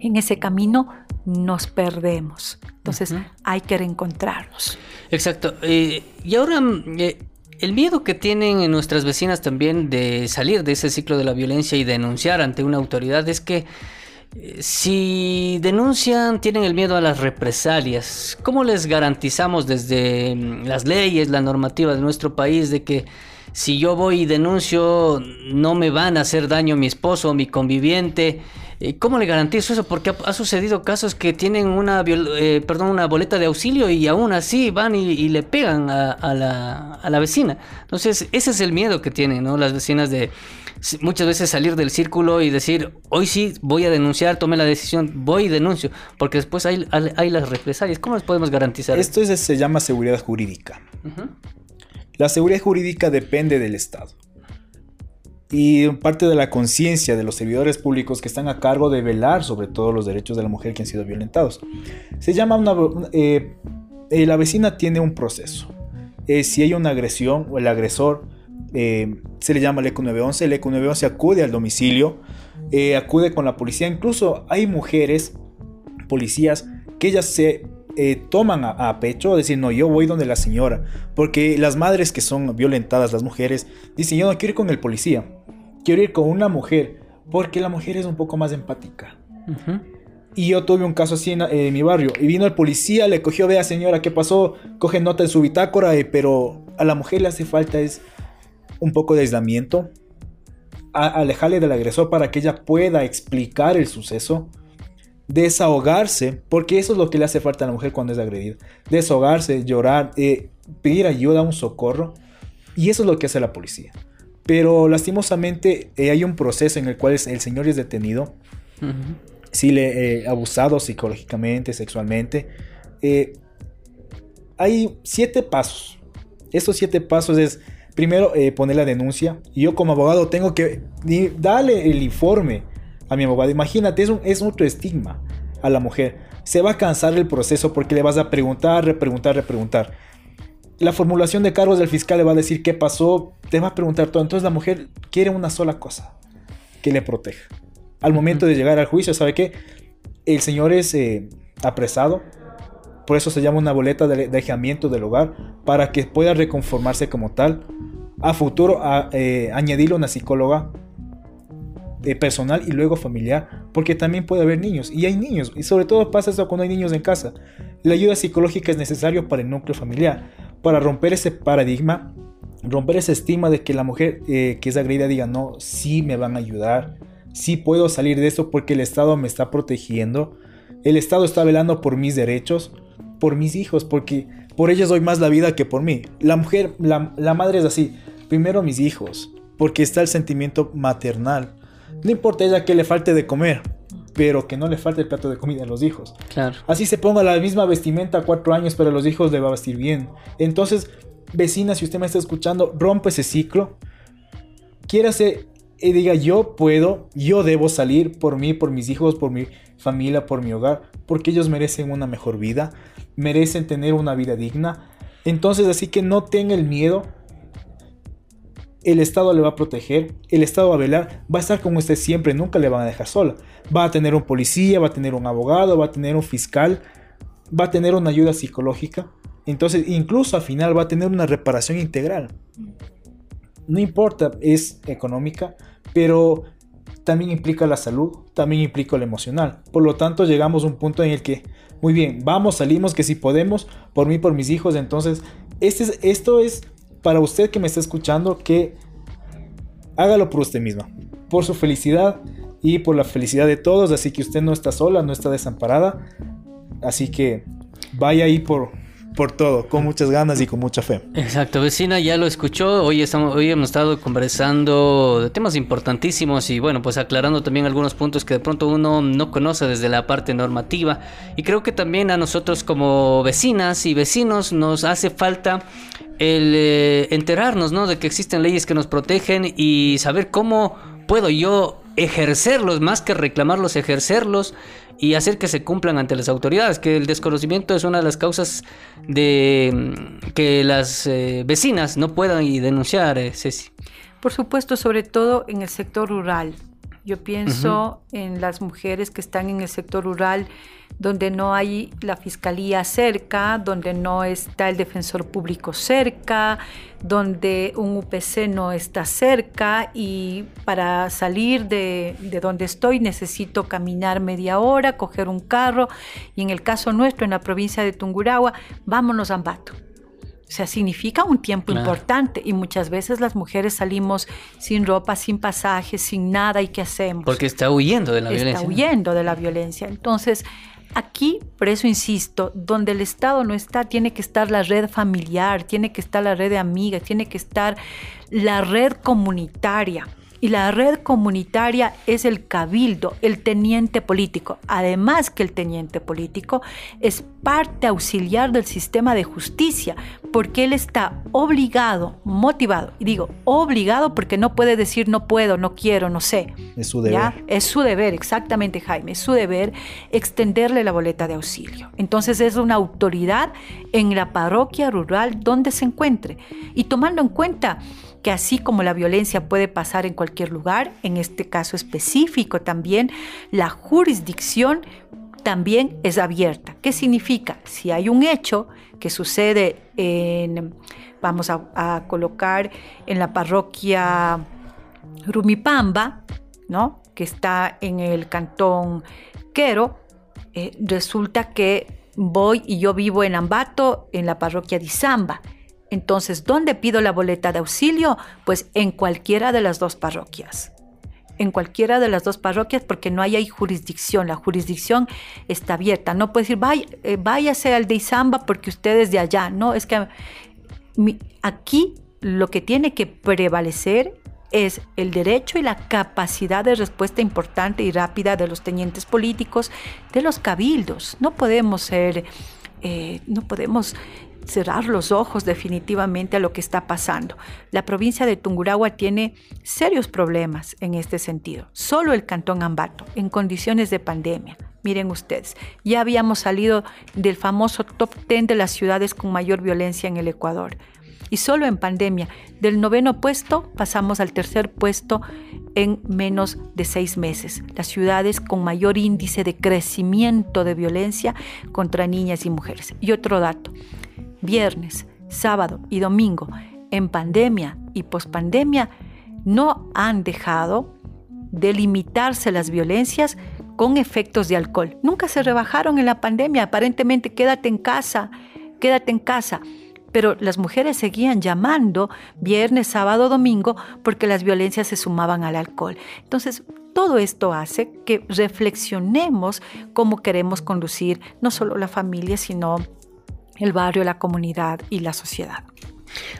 En ese camino nos perdemos. Entonces hay que reencontrarnos. Exacto. Eh, y ahora, eh, el miedo que tienen nuestras vecinas también de salir de ese ciclo de la violencia y denunciar ante una autoridad es que eh, si denuncian, tienen el miedo a las represalias. ¿Cómo les garantizamos desde mm, las leyes, la normativa de nuestro país de que si yo voy y denuncio no me van a hacer daño mi esposo o mi conviviente? Eh, ¿Cómo le garantizo eso? Porque ha, sucedido casos que tienen una, eh, perdón, una boleta de auxilio y aún así van y, le pegan a, la, vecina. Entonces, ese es el miedo que tienen ¿no? las vecinas de muchas veces salir del círculo y decir, hoy sí voy a denunciar, tome la decisión, voy y denuncio, porque después hay, hay las represalias. ¿Cómo les podemos garantizar? Esto se llama seguridad jurídica. La seguridad jurídica depende del Estado y parte de la conciencia de los servidores públicos que están a cargo de velar sobre todos los derechos de la mujer que han sido violentados. Se llama una... Eh, eh, la vecina tiene un proceso. Eh, si hay una agresión o el agresor, se le llama el ECO 911. El ECO 911 acude al domicilio, acude con la policía. Incluso hay mujeres, policías, que ellas se toman a, a, pecho, decir, no, yo voy donde la señora, porque las madres que son violentadas, las mujeres, dicen, yo no quiero ir con el policía, quiero ir con una mujer, porque la mujer es un poco más empática. Y yo tuve un caso así en, mi barrio. Y vino el policía, le cogió, vea señora, ¿qué pasó? Coge nota en su bitácora, eh, pero a la mujer le hace falta es un poco de aislamiento. alejarle del agresor para que ella pueda explicar el suceso. Desahogarse, porque eso es lo que le hace falta a la mujer cuando es agredida. Desahogarse, llorar, eh, pedir ayuda, un socorro. Y eso es lo que hace la policía. Pero lastimosamente eh, hay un proceso en el cual el señor es detenido. Si le eh, abusado psicológicamente, sexualmente. Eh, hay siete pasos. Estos siete pasos es, primero, poner la denuncia. Y yo como abogado tengo que darle el informe a mi abogado. Imagínate, es, un, es otro estigma a la mujer. Se va a cansar el proceso porque le vas a preguntar, repreguntar, repreguntar la formulación de cargos del fiscal le va a decir qué pasó, te va a preguntar todo. Entonces la mujer quiere una sola cosa, que le proteja. Al momento de llegar al juicio, ¿sabe qué? El señor es eh, apresado, por eso se llama una boleta de dejamiento del hogar, para que pueda reconformarse como tal. A futuro, a, eh, añadirle una psicóloga eh, personal y luego familiar, porque también puede haber niños, y hay niños, y sobre todo pasa eso cuando hay niños en casa. La ayuda psicológica es necesaria para el núcleo familiar, para romper ese paradigma, romper ese estigma de que la mujer eh, que es agredida diga, no, sí me van a ayudar, sí puedo salir de esto porque el Estado me está protegiendo, el Estado está velando por mis derechos, por mis hijos, porque por ellos doy más la vida que por mí. La mujer, la, la madre es así, primero mis hijos, porque está el sentimiento maternal. No importa ella que le falte de comer, pero que no le falte el plato de comida a los hijos. Claro. Así se ponga la misma vestimenta a cuatro años, pero a los hijos le va a vestir bien. Entonces, vecina, si usted me está escuchando, rompe ese ciclo. Quiérase y diga, yo puedo, yo debo salir por mí, por mis hijos, por mi familia, por mi hogar, porque ellos merecen una mejor vida, merecen tener una vida digna. Entonces, así que no tenga el miedo el Estado le va a proteger, el Estado va a velar, va a estar con usted siempre, nunca le van a dejar sola. Va a tener un policía, va a tener un abogado, va a tener un fiscal, va a tener una ayuda psicológica. Entonces, incluso al final va a tener una reparación integral. No importa, es económica, pero también implica la salud, también implica lo emocional. Por lo tanto, llegamos a un punto en el que, muy bien, vamos, salimos, que si podemos, por mí, por mis hijos. Entonces, este es, esto es para usted que me está escuchando que hágalo por usted misma, por su felicidad y por la felicidad de todos. Así que usted no está sola, no está desamparada. Así que vaya ahí por, por todo, con muchas ganas y con mucha fe. Exacto, vecina, ya lo escuchó. Hoy, estamos, hoy hemos estado conversando de temas importantísimos y bueno, pues aclarando también algunos puntos que de pronto uno no conoce desde la parte normativa. Y creo que también a nosotros como vecinas y vecinos nos hace falta el eh, enterarnos, ¿no? De que existen leyes que nos protegen y saber cómo puedo yo ejercerlos, más que reclamarlos, ejercerlos y hacer que se cumplan ante las autoridades, que el desconocimiento es una de las causas de mm, que las eh, vecinas no puedan denunciar, eh, Ceci. Por supuesto, sobre todo en el sector rural. Yo pienso en las mujeres que están en el sector rural donde no hay la fiscalía cerca, donde no está el defensor público cerca, donde un UPC no está cerca y para salir de, de, donde estoy necesito caminar media hora, coger un carro y en el caso nuestro en la provincia de Tungurahua, vámonos a Ambato. O sea, significa un tiempo claro. importante y muchas veces las mujeres salimos sin ropa, sin pasaje, sin nada y ¿qué hacemos? Porque está huyendo de la está violencia. Está huyendo de la violencia. Entonces, aquí, por eso insisto, donde el Estado no está, tiene que estar la red familiar, tiene que estar la red de amigas, tiene que estar la red comunitaria. Y la red comunitaria es el cabildo, el teniente político. Además que el teniente político es parte auxiliar del sistema de justicia, porque él está obligado, motivado, y digo obligado porque no puede decir no puedo, no quiero, no sé. Es su deber. ¿ya? Es su deber, exactamente Jaime, es su deber extenderle la boleta de auxilio. Entonces es una autoridad en la parroquia rural donde se encuentre. Y tomando en cuenta que así como la violencia puede pasar en cualquier lugar, en este caso específico también, la jurisdicción también es abierta. ¿Qué significa? Si hay un hecho que sucede en, vamos a, colocar en la parroquia Rumipamba, ¿no? que está en el cantón Quero, eh, resulta que voy y yo vivo en Ambato, en la parroquia de Izamba. Entonces, ¿dónde pido la boleta de auxilio? Pues en cualquiera de las dos parroquias. En cualquiera de las dos parroquias porque no hay jurisdicción. La jurisdicción está abierta. No puede decir, Vaya, eh, váyase al de Izamba porque usted es de allá. No, es que aquí lo que tiene que prevalecer es el derecho y la capacidad de respuesta importante y rápida de los tenientes políticos, de los cabildos. No podemos ser, eh, no podemos cerrar los ojos definitivamente a lo que está pasando. La provincia de Tungurahua tiene serios problemas en este sentido. Solo el cantón Ambato, en condiciones de pandemia. Miren ustedes, ya habíamos salido del famoso top 10 de las ciudades con mayor violencia en el Ecuador. Y solo en pandemia, del noveno puesto pasamos al tercer puesto en menos de seis meses. Las ciudades con mayor índice de crecimiento de violencia contra niñas y mujeres. Y otro dato, viernes, sábado y domingo, en pandemia y pospandemia, no han dejado de limitarse las violencias con efectos de alcohol. Nunca se rebajaron en la pandemia, aparentemente quédate en casa, quédate en casa. Pero las mujeres seguían llamando viernes, sábado, domingo porque las violencias se sumaban al alcohol. Entonces, todo esto hace que reflexionemos cómo queremos conducir no solo la familia, sino el barrio, la comunidad y la sociedad.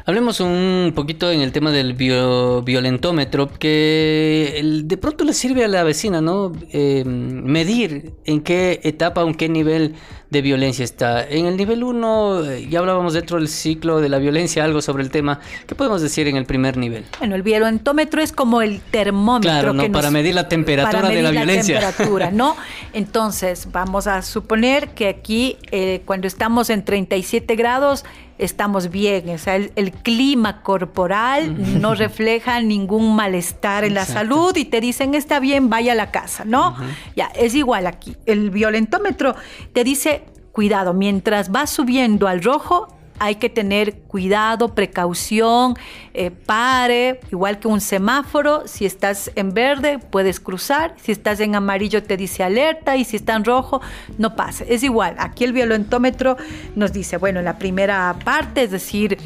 Hablemos un poquito en el tema del bio, violentómetro, que el, de pronto le sirve a la vecina, ¿no? Eh, medir en qué etapa en qué nivel de violencia está. En el nivel 1, ya hablábamos dentro del ciclo de la violencia algo sobre el tema. ¿Qué podemos decir en el primer nivel? Bueno, el violentómetro es como el termómetro. Claro, ¿no? que para nos, medir la temperatura para medir de la, la violencia. temperatura, ¿no? Entonces, vamos a suponer que aquí, eh, cuando estamos en 37 grados, estamos bien, o sea, el, el clima corporal no refleja ningún malestar en la salud y te dicen está bien, vaya a la casa, ¿no? Ya, es igual aquí. El violentómetro te dice, cuidado, mientras va subiendo al rojo, hay que tener cuidado, precaución, eh, pare, igual que un semáforo, si estás en verde puedes cruzar, si estás en amarillo te dice alerta y si está en rojo no pasa. Es igual, aquí el violentómetro nos dice, bueno, en la primera parte, es decir,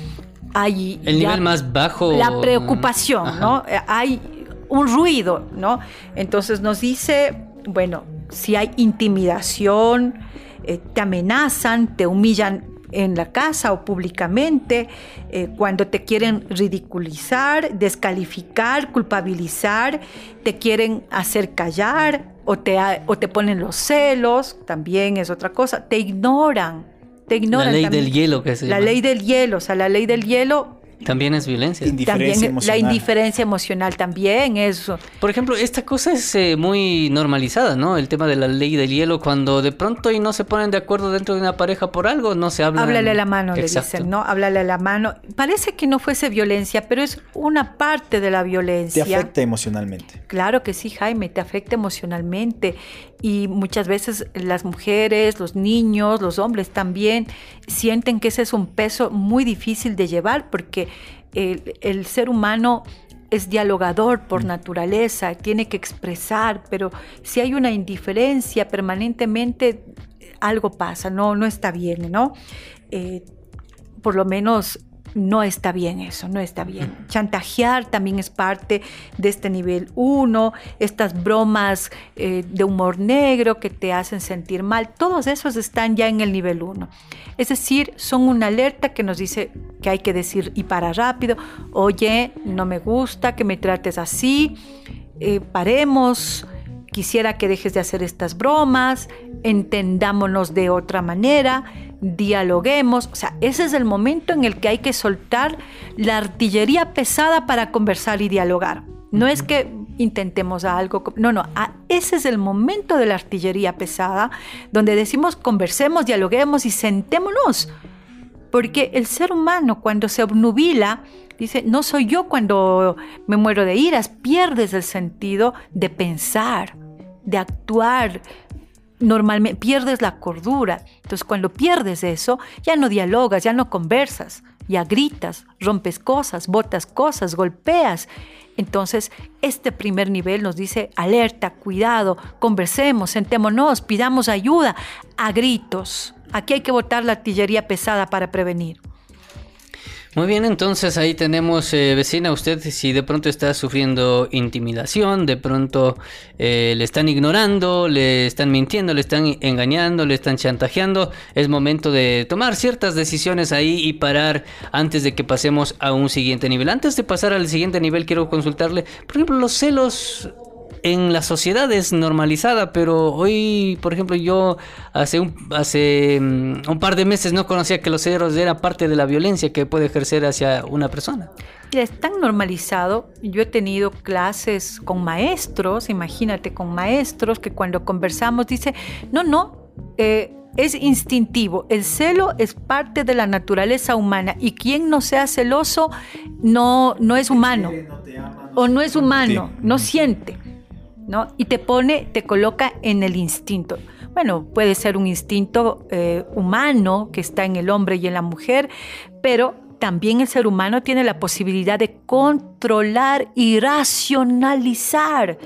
hay... El nivel más bajo. La preocupación, Ajá. ¿no? Eh, Hay un ruido, ¿no? Entonces nos dice, bueno, si hay intimidación, eh, te amenazan, te humillan en la casa o públicamente, eh, cuando te quieren ridiculizar, descalificar, culpabilizar, te quieren hacer callar o te, o te ponen los celos, también es otra cosa, te ignoran, te ignoran. La ley también. del hielo que se La llama. ley del hielo, o sea, la ley del hielo También es violencia. Indiferencia también emocional. la indiferencia emocional también eso. Por ejemplo, esta cosa es eh, muy normalizada, ¿no? El tema de la ley del hielo, cuando de pronto y no se ponen de acuerdo dentro de una pareja por algo, no se habla. Háblale a la mano, le dicen, ¿no? Háblale a la mano. Parece que no fuese violencia, pero es una parte de la Te violencia. afecta emocionalmente. Claro que sí, Jaime, te afecta emocionalmente y muchas veces las mujeres, los niños, los hombres también sienten que ese es un peso muy difícil de llevar porque el, el ser humano es dialogador por naturaleza, tiene que expresar, pero si hay una indiferencia permanentemente, algo pasa, no, no está bien, ¿no? Eh, por lo menos no está bien eso, no está bien. Chantajear también es parte de este nivel 1, estas bromas eh, de humor negro que te hacen sentir mal, todos esos están ya en el nivel 1. Es decir, son una alerta que nos dice que hay que decir y para rápido, oye, no me gusta que me trates así, eh, paremos, quisiera que dejes de hacer estas bromas, entendámonos de otra manera, dialoguemos. O sea, ese es el momento en el que hay que soltar la artillería pesada para conversar y dialogar. No es que intentemos algo, no, no, ese es el momento de la artillería pesada, donde decimos conversemos, dialoguemos y sentémonos. Porque el ser humano cuando se obnubila, dice, no soy yo cuando me muero de iras, pierdes el sentido de pensar, de actuar, normalmente pierdes la cordura. Entonces cuando pierdes eso, ya no dialogas, ya no conversas, ya gritas, rompes cosas, botas cosas, golpeas. Entonces, este primer nivel nos dice alerta, cuidado, conversemos, sentémonos, pidamos ayuda a gritos. Aquí hay que botar la artillería pesada para prevenir. Muy bien, entonces ahí tenemos, eh, vecina, usted si de pronto está sufriendo intimidación, de pronto eh, le están ignorando, le están mintiendo, le están engañando, le están chantajeando, es momento de tomar ciertas decisiones ahí y parar antes de que pasemos a un siguiente nivel. Antes de pasar al siguiente nivel, quiero consultarle, por ejemplo, los celos en la sociedad es normalizada, pero hoy, por ejemplo, yo hace un, hace mm, un par de meses no conocía que los celos eran parte de la violencia que puede ejercer hacia una persona. Mira, es tan normalizado. Yo he tenido clases con maestros, imagínate, con maestros que cuando conversamos dice, no, no, eh, es instintivo. El celo es parte de la naturaleza humana y quien no sea celoso no, no es humano o no es humano, no siente, ¿no? Y te pone, te coloca en el instinto. Bueno, puede ser un instinto eh, humano que está en el hombre y en la mujer, pero también el ser humano tiene la posibilidad de controlar y racionalizar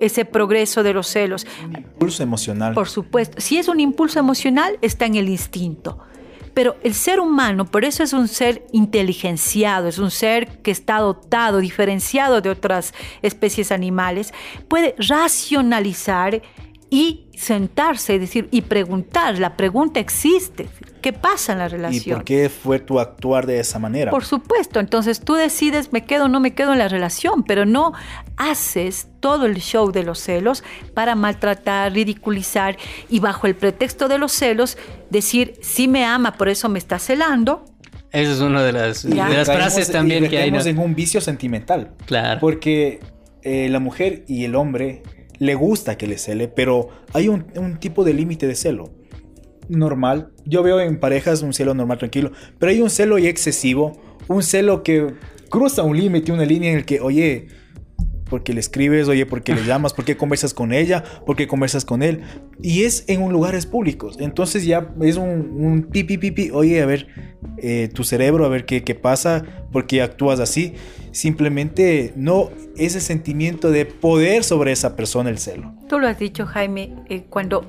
ese progreso de los celos. Impulso emocional. Por supuesto, si es un impulso emocional, está en el instinto. Pero el ser humano, por eso es un ser inteligenciado, es un ser que está dotado, diferenciado de otras especies animales, puede racionalizar y sentarse, es decir, y preguntar. La pregunta existe. ¿Qué pasa en la ¿Y relación? por qué fue tu actuar de esa manera? Por supuesto, entonces tú decides me quedo o no me quedo en la relación, pero no haces todo el show de los celos para maltratar, ridiculizar y bajo el pretexto de los celos decir, sí me ama, por eso me está celando. Esa es una de las, de las frases y también que hay. ¿no? en un vicio sentimental. Claro. Porque eh, la mujer y el hombre le gusta que le cele, pero hay un, un tipo de límite de celo. Normal. Yo veo en parejas un celo normal, tranquilo. Pero hay un celo y excesivo. Un celo que cruza un límite, una línea en el que, oye, porque le escribes, oye, porque le llamas, porque conversas con ella, porque conversas con él. Y es en un lugares públicos. Entonces ya es un, un pipi, pipi, oye, a ver, eh, tu cerebro, a ver qué, qué pasa, por qué actúas así. Simplemente no ese sentimiento de poder sobre esa persona, el celo. Tú lo has dicho, Jaime, eh, cuando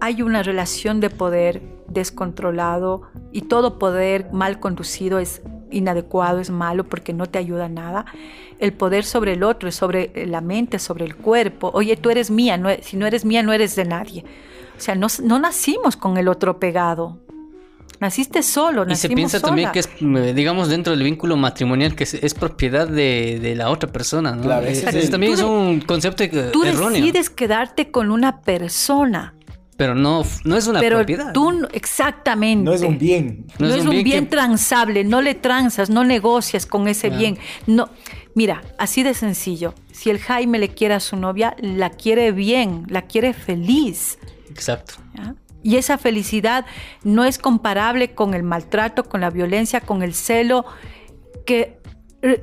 hay una relación de poder descontrolado y todo poder mal conducido es inadecuado, es malo porque no te ayuda a nada. El poder sobre el otro es sobre la mente, sobre el cuerpo. Oye, tú eres mía, no, e- si no eres mía, no eres de nadie. O sea, no, no nacimos con el otro pegado. Naciste solo, Y se piensa también sola. que es, eh, digamos, dentro del vínculo matrimonial, que es, es propiedad de, de la otra persona, ¿no? Claro, Eh, ese es también Tú es un concepto eh, Tú erróneo. decides quedarte con una persona. Pero no, no es una Pero propiedad. tú, no- exactamente. No es un bien. No, es un bien, que- transable, no le transas, no negocias con ese Claro. bien. No, mira, así de sencillo. Si el Jaime le quiere a su novia, la quiere bien, la quiere feliz. Exacto. ¿ya? Y esa felicidad no es comparable con el maltrato, con la violencia, con el celo, que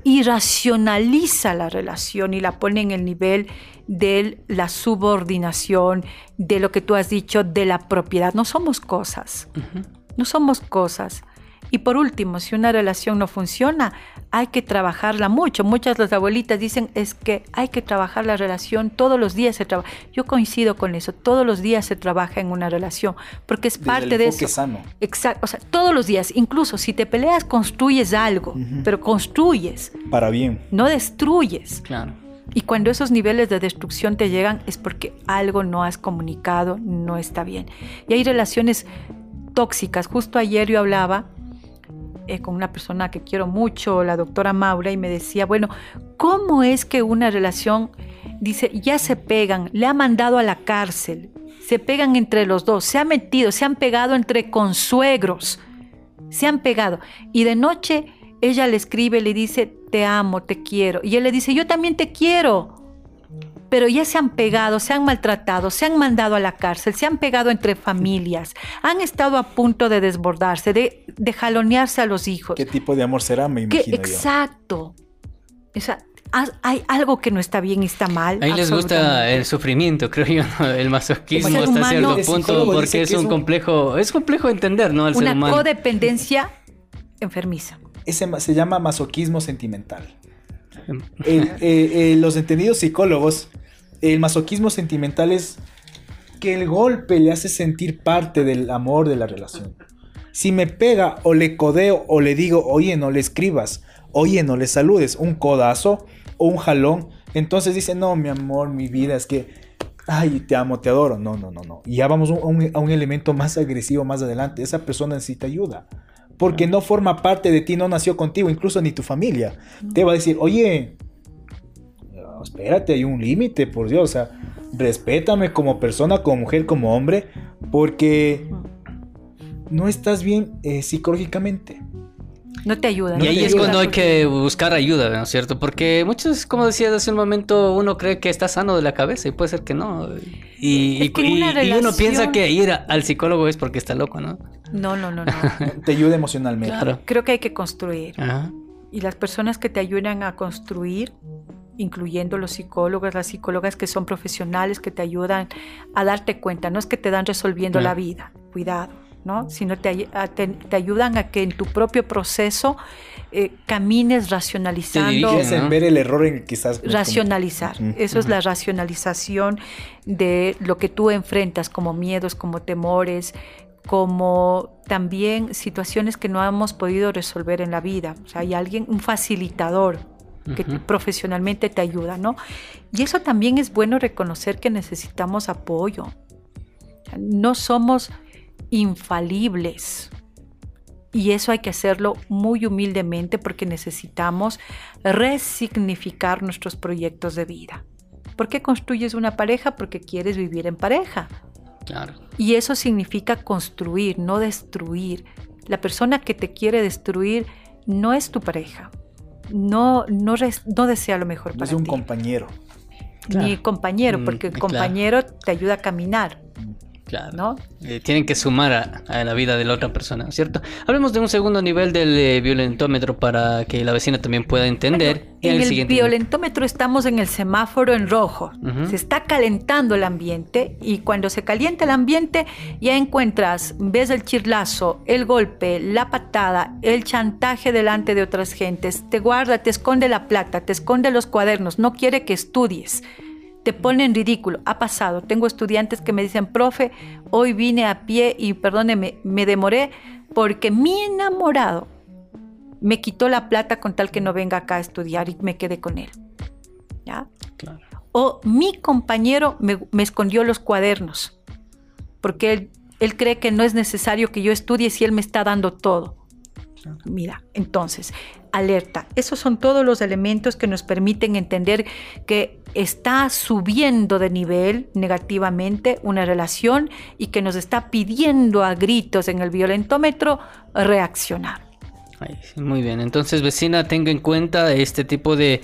irracionaliza la relación y la pone en el nivel de la subordinación, de lo que tú has dicho, de la propiedad. No somos cosas, no somos cosas. Y por último, si una relación no funciona, hay que trabajarla mucho. Muchas de las abuelitas dicen es que hay que trabajar la relación, todos los días se trabaja. Yo coincido con eso, todos los días se trabaja en una relación, porque es Desde parte el de eso. sano. Exacto, o sea, todos los días, incluso si te peleas, construyes algo, pero construyes, Para bien. no destruyes. Claro. Y cuando esos niveles de destrucción te llegan es porque algo no has comunicado, no está bien. Y hay relaciones tóxicas. Justo ayer yo hablaba eh, con una persona que quiero mucho, la doctora Maura, y me decía, bueno, ¿cómo es que una relación, dice, ya se pegan, le ha mandado a la cárcel, se pegan entre los dos, se han metido, se han pegado entre consuegros, se han pegado. Y de noche ella le escribe, le dice, te amo, te quiero. Y él le dice, yo también te quiero. Pero ya se han pegado, se han maltratado, se han mandado a la cárcel, se han pegado entre familias, han estado a punto de desbordarse, de, de jalonearse a los hijos. ¿Qué tipo de amor será? Me imagino exacto. O sea, ha- hay algo que no está bien y está mal. Ahí les gusta el sufrimiento, creo yo, ¿no? el masoquismo El ser hasta cierto punto, porque es un complejo, es complejo entender, ¿no? Al ser Una humano. codependencia enfermiza. Ese se llama masoquismo sentimental. El- eh, eh, los entendidos psicólogos, el masoquismo sentimental es que el golpe le hace sentir parte del amor de la relación. Si me pega o le codeo o le digo, oye, no le escribas, oye, no le saludes, un codazo o un jalón, entonces dice, no, mi amor, mi vida, es que, ay, te amo, te adoro. No, no, no, no. Y ya vamos a un, a un elemento más agresivo más adelante. Esa persona necesita ayuda. Porque no forma parte de ti, no nació contigo, incluso ni tu familia. Te va a decir, oye, espérate, hay un límite, por Dios. O sea, respétame como persona, como mujer, como hombre, porque no estás bien eh, psicológicamente. No te ayuda. Y no ahí te es ayuda cuando hay que buscar ayuda, ¿no es cierto? Porque muchos, como decías hace un momento, uno cree que está sano de la cabeza y puede ser que no. Y, Es que y- una y uno piensa relación- que ir a- al psicólogo es porque está loco, ¿no? No, no, no, no. Te ayuda emocionalmente. Claro. Creo que hay que construir. Ajá. Y las personas que te ayudan a construir, incluyendo los psicólogos, las psicólogas que son profesionales, que te ayudan a darte cuenta, no es que te dan resolviendo Claro. la vida, cuidado, ¿no? Sino te, te, te ayudan a que en tu propio proceso eh, camines racionalizando. dirigen, Es en ver el error en el que estás. Racionalizar. Eso es la racionalización de lo que tú enfrentas como miedos, como temores, como también situaciones que no hemos podido resolver en la vida. O sea, hay alguien, un facilitador que profesionalmente te ayuda, ¿no? Y eso también es bueno reconocer que necesitamos apoyo. No somos infalibles. Y eso hay que hacerlo muy humildemente porque necesitamos resignificar nuestros proyectos de vida. ¿Por qué construyes una pareja? Porque quieres vivir en pareja. Claro. Y eso significa construir, no destruir. La persona que te quiere destruir no es tu pareja. No, no, res- no desea lo mejor para Es un ti. compañero. Ni compañero, Mm, porque el claro. compañero te ayuda a caminar, Claro. ¿no? Eh, tienen que sumar a, a la vida de la otra persona, ¿cierto? Hablemos de un segundo nivel del eh, violentómetro para que la vecina también pueda entender. En el siguiente- violentómetro estamos en el semáforo en rojo. Se está calentando el ambiente y cuando se calienta el ambiente ya encuentras, ves el chirlazo, el golpe, la patada, el chantaje delante de otras gentes, te guarda, te esconde la plata, te esconde los cuadernos, no quiere que estudies. Te pone en ridículo. Ha pasado. Tengo estudiantes que me dicen, profe, hoy vine a pie y perdóneme, me demoré porque mi enamorado me quitó la plata con tal que no venga acá a estudiar y me quedé con él. ¿Ya? Claro. O mi compañero me, me escondió los cuadernos porque él, él cree que no es necesario que yo estudie si él me está dando todo. Mira, entonces, alerta. Esos son todos los elementos que nos permiten entender que está subiendo de nivel negativamente una relación y que nos está pidiendo a gritos en el violentómetro reaccionar. Muy bien, entonces vecina, tenga en cuenta este tipo de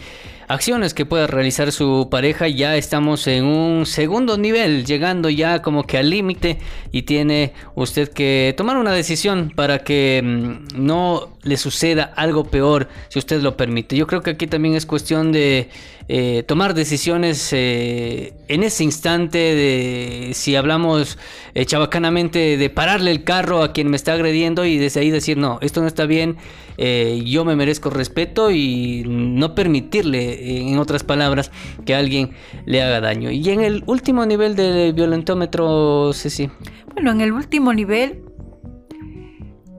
acciones que pueda realizar su pareja. Ya estamos en un segundo nivel, llegando ya como que al límite y tiene usted que tomar una decisión para que mm, no le suceda algo peor si usted lo permite. Yo creo que aquí también es cuestión de eh, tomar decisiones eh, en ese instante de si hablamos eh, chabacanamente de pararle el carro a quien me está agrediendo y desde ahí decir no, esto no está bien, yo me merezco respeto y no permitirle, en otras palabras, que alguien le haga daño. Y en el último nivel del violentómetro, Ceci. Bueno, en el último nivel,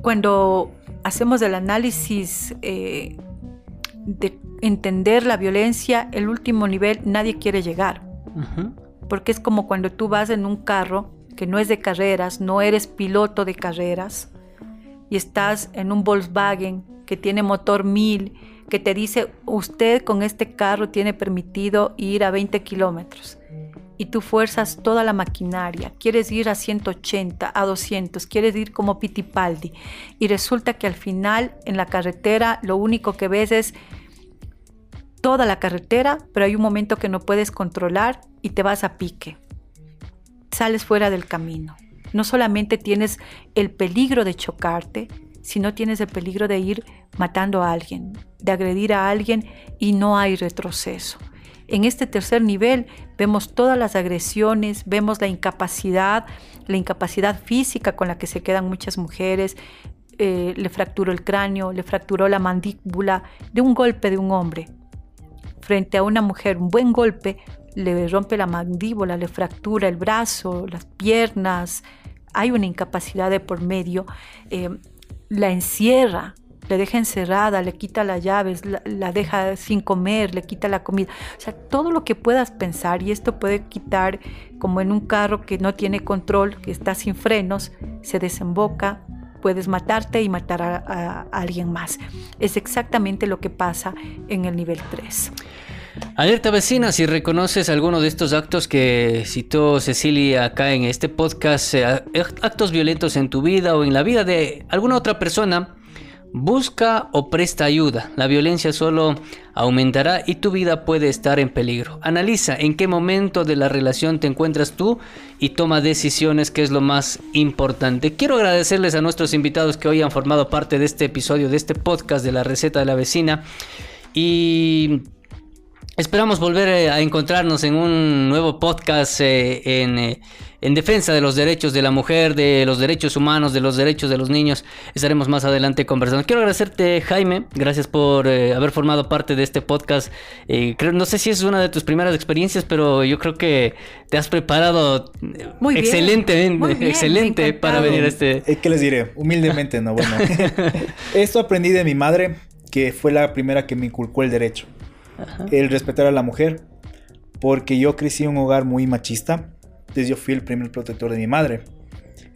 cuando hacemos el análisis de entender la violencia, el último nivel, nadie quiere llegar. Porque es como cuando tú vas en un carro que no es de carreras, no eres piloto de carreras, y estás en un Volkswagen que tiene motor 1000, que te dice, usted con este carro tiene permitido ir a 20 kilómetros. Y tú fuerzas toda la maquinaria, quieres ir a 180, a 200, quieres ir como Pitipaldi. Y resulta que al final en la carretera lo único que ves es toda la carretera, pero hay un momento que no puedes controlar y te vas a pique. Sales fuera del camino. No solamente tienes el peligro de chocarte, sino tienes el peligro de ir matando a alguien, de agredir a alguien y no hay retroceso. En este tercer nivel vemos todas las agresiones, vemos la incapacidad, la incapacidad física con la que se quedan muchas mujeres, eh, le fracturó el cráneo, le fracturó la mandíbula de un golpe de un hombre, frente a una mujer, un buen golpe le rompe la mandíbula, le fractura el brazo, las piernas, hay una incapacidad de por medio, eh, la encierra, le deja encerrada, le quita las llaves, la, deja sin comer, le quita la comida. O sea, todo lo que puedas pensar, y esto puede quitar como en un carro que no tiene control, que está sin frenos, se desemboca, puedes matarte y matar a, alguien más. Es exactamente lo que pasa en el nivel 3. Alerta vecina, si reconoces alguno de estos actos que citó Cecilia acá en este podcast, actos violentos en tu vida o en la vida de alguna otra persona, busca o presta ayuda. La violencia solo aumentará y tu vida puede estar en peligro. Analiza en qué momento de la relación te encuentras tú y toma decisiones, que es lo más importante. Quiero agradecerles a nuestros invitados que hoy han formado parte de este episodio, de este podcast de la receta de la vecina. Y Esperamos volver eh, a encontrarnos en un nuevo podcast eh, eh, en, defensa de los derechos de la mujer, de los derechos humanos, de los derechos de los niños. Estaremos más adelante conversando. Quiero agradecerte, Jaime. Gracias por haber formado parte de este podcast. creo, no sé si es una de tus primeras experiencias, pero yo creo que te has preparado muy excelente, excelente para venir a este. ¿Qué les diré? Humildemente, no. Bueno, esto aprendí de mi madre, que fue la primera que me inculcó el derecho el respetar a la mujer, porque yo crecí en un hogar muy machista, entonces yo fui el primer protector de mi madre.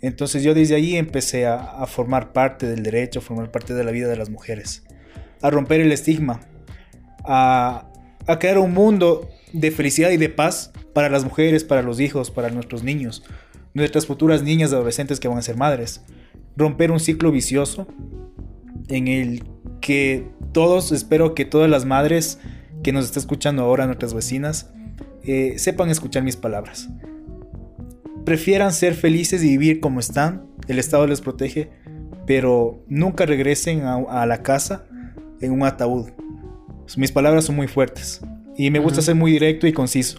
Entonces yo desde ahí empecé a, formar parte del derecho, a formar parte de la vida de las mujeres, a romper el estigma, a, a crear un mundo de felicidad y de paz para las mujeres, para los hijos, para nuestros niños, nuestras futuras niñas adolescentes que van a ser madres. Romper un ciclo vicioso en el que todos, espero que todas las madres que nos está escuchando ahora, nuestras vecinas, eh, sepan escuchar mis palabras. Prefieran ser felices y vivir como están, el Estado les protege, pero nunca regresen a, la casa en un ataúd. Mis palabras son muy fuertes y me gusta ser muy directo y conciso.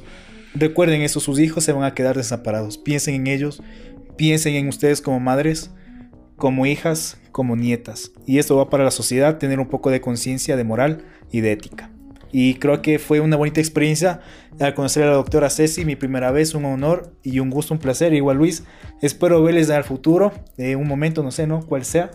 Recuerden eso, sus hijos se van a quedar desamparados. Piensen en ellos, piensen en ustedes como madres, como hijas, como nietas. Y esto va para la sociedad, tener un poco de conciencia de moral y de ética. Y creo que fue una bonita experiencia al conocer a la doctora Ceci, mi primera vez, un honor y un gusto, un placer. Igual Luis, espero verles al futuro, en un momento, no sé, ¿no? Cuál sea.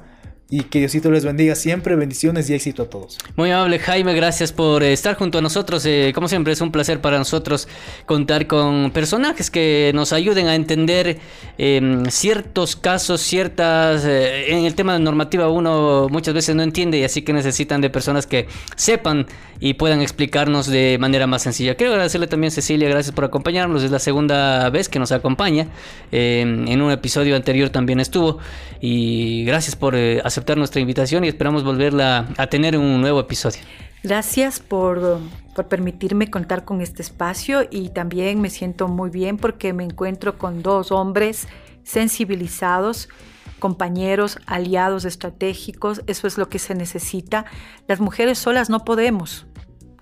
y que Diosito les bendiga siempre, bendiciones y éxito a todos. Muy amable Jaime, gracias por estar junto a nosotros. Eh, como siempre es un placer para nosotros contar con personajes que nos ayuden a entender em, ciertos casos, ciertas... Eh, en el tema de normativa uno muchas veces no entiende y así que necesitan de personas que sepan y puedan explicarnos de manera más sencilla. Quiero agradecerle también Cecilia, gracias por acompañarnos. Es la segunda vez que nos acompaña. Em, en un episodio anterior también estuvo y gracias por eh, aceptar nuestra invitación y esperamos volverla a tener en un nuevo episodio. Gracias por, por, permitirme contar con este espacio y también me siento muy bien porque me encuentro con dos hombres sensibilizados, compañeros, aliados estratégicos, eso es lo que se necesita. Las mujeres solas no podemos,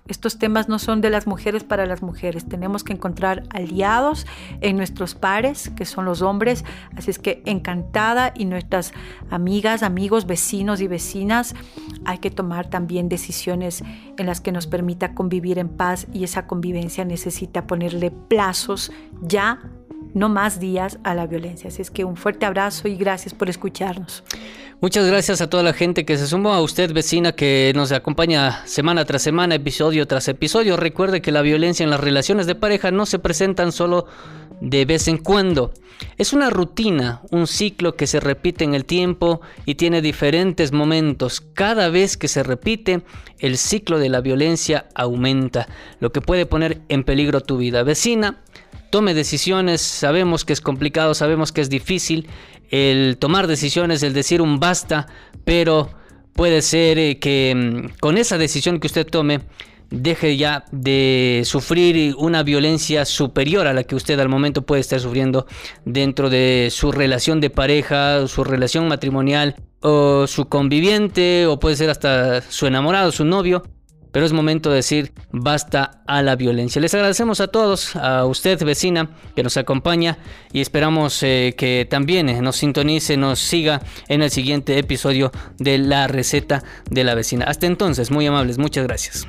estos temas no son de las mujeres para las mujeres. Tenemos que encontrar aliados en nuestros pares, que son los hombres. Así es que encantada y nuestras amigas, amigos, vecinos y vecinas, hay que tomar también decisiones en las que nos permita convivir en paz y esa convivencia necesita ponerle plazos ya no más días a la violencia. Así es que un fuerte abrazo y gracias por escucharnos. Muchas gracias a toda la gente que se sumó, a usted vecina que nos acompaña semana tras semana, episodio tras episodio. Recuerde que la violencia en las relaciones de pareja no se presentan solo de vez en cuando. Es una rutina, un ciclo que se repite en el tiempo y tiene diferentes momentos. Cada vez que se repite, el ciclo de la violencia aumenta, lo que puede poner en peligro tu vida. Vecina, tome decisiones, sabemos que es complicado, sabemos que es difícil el tomar decisiones, el decir un basta, pero puede ser eh, que mm, con esa decisión que usted tome deje ya de sufrir una violencia superior a la que usted al momento puede estar sufriendo dentro de su relación de pareja, su relación matrimonial o su conviviente o puede ser hasta su enamorado, su novio pero es momento de decir basta a la violencia. Les agradecemos a todos, a usted vecina que nos acompaña y esperamos eh, que también eh, nos sintonice, nos siga en el siguiente episodio de La receta de la vecina. Hasta entonces, muy amables, muchas gracias.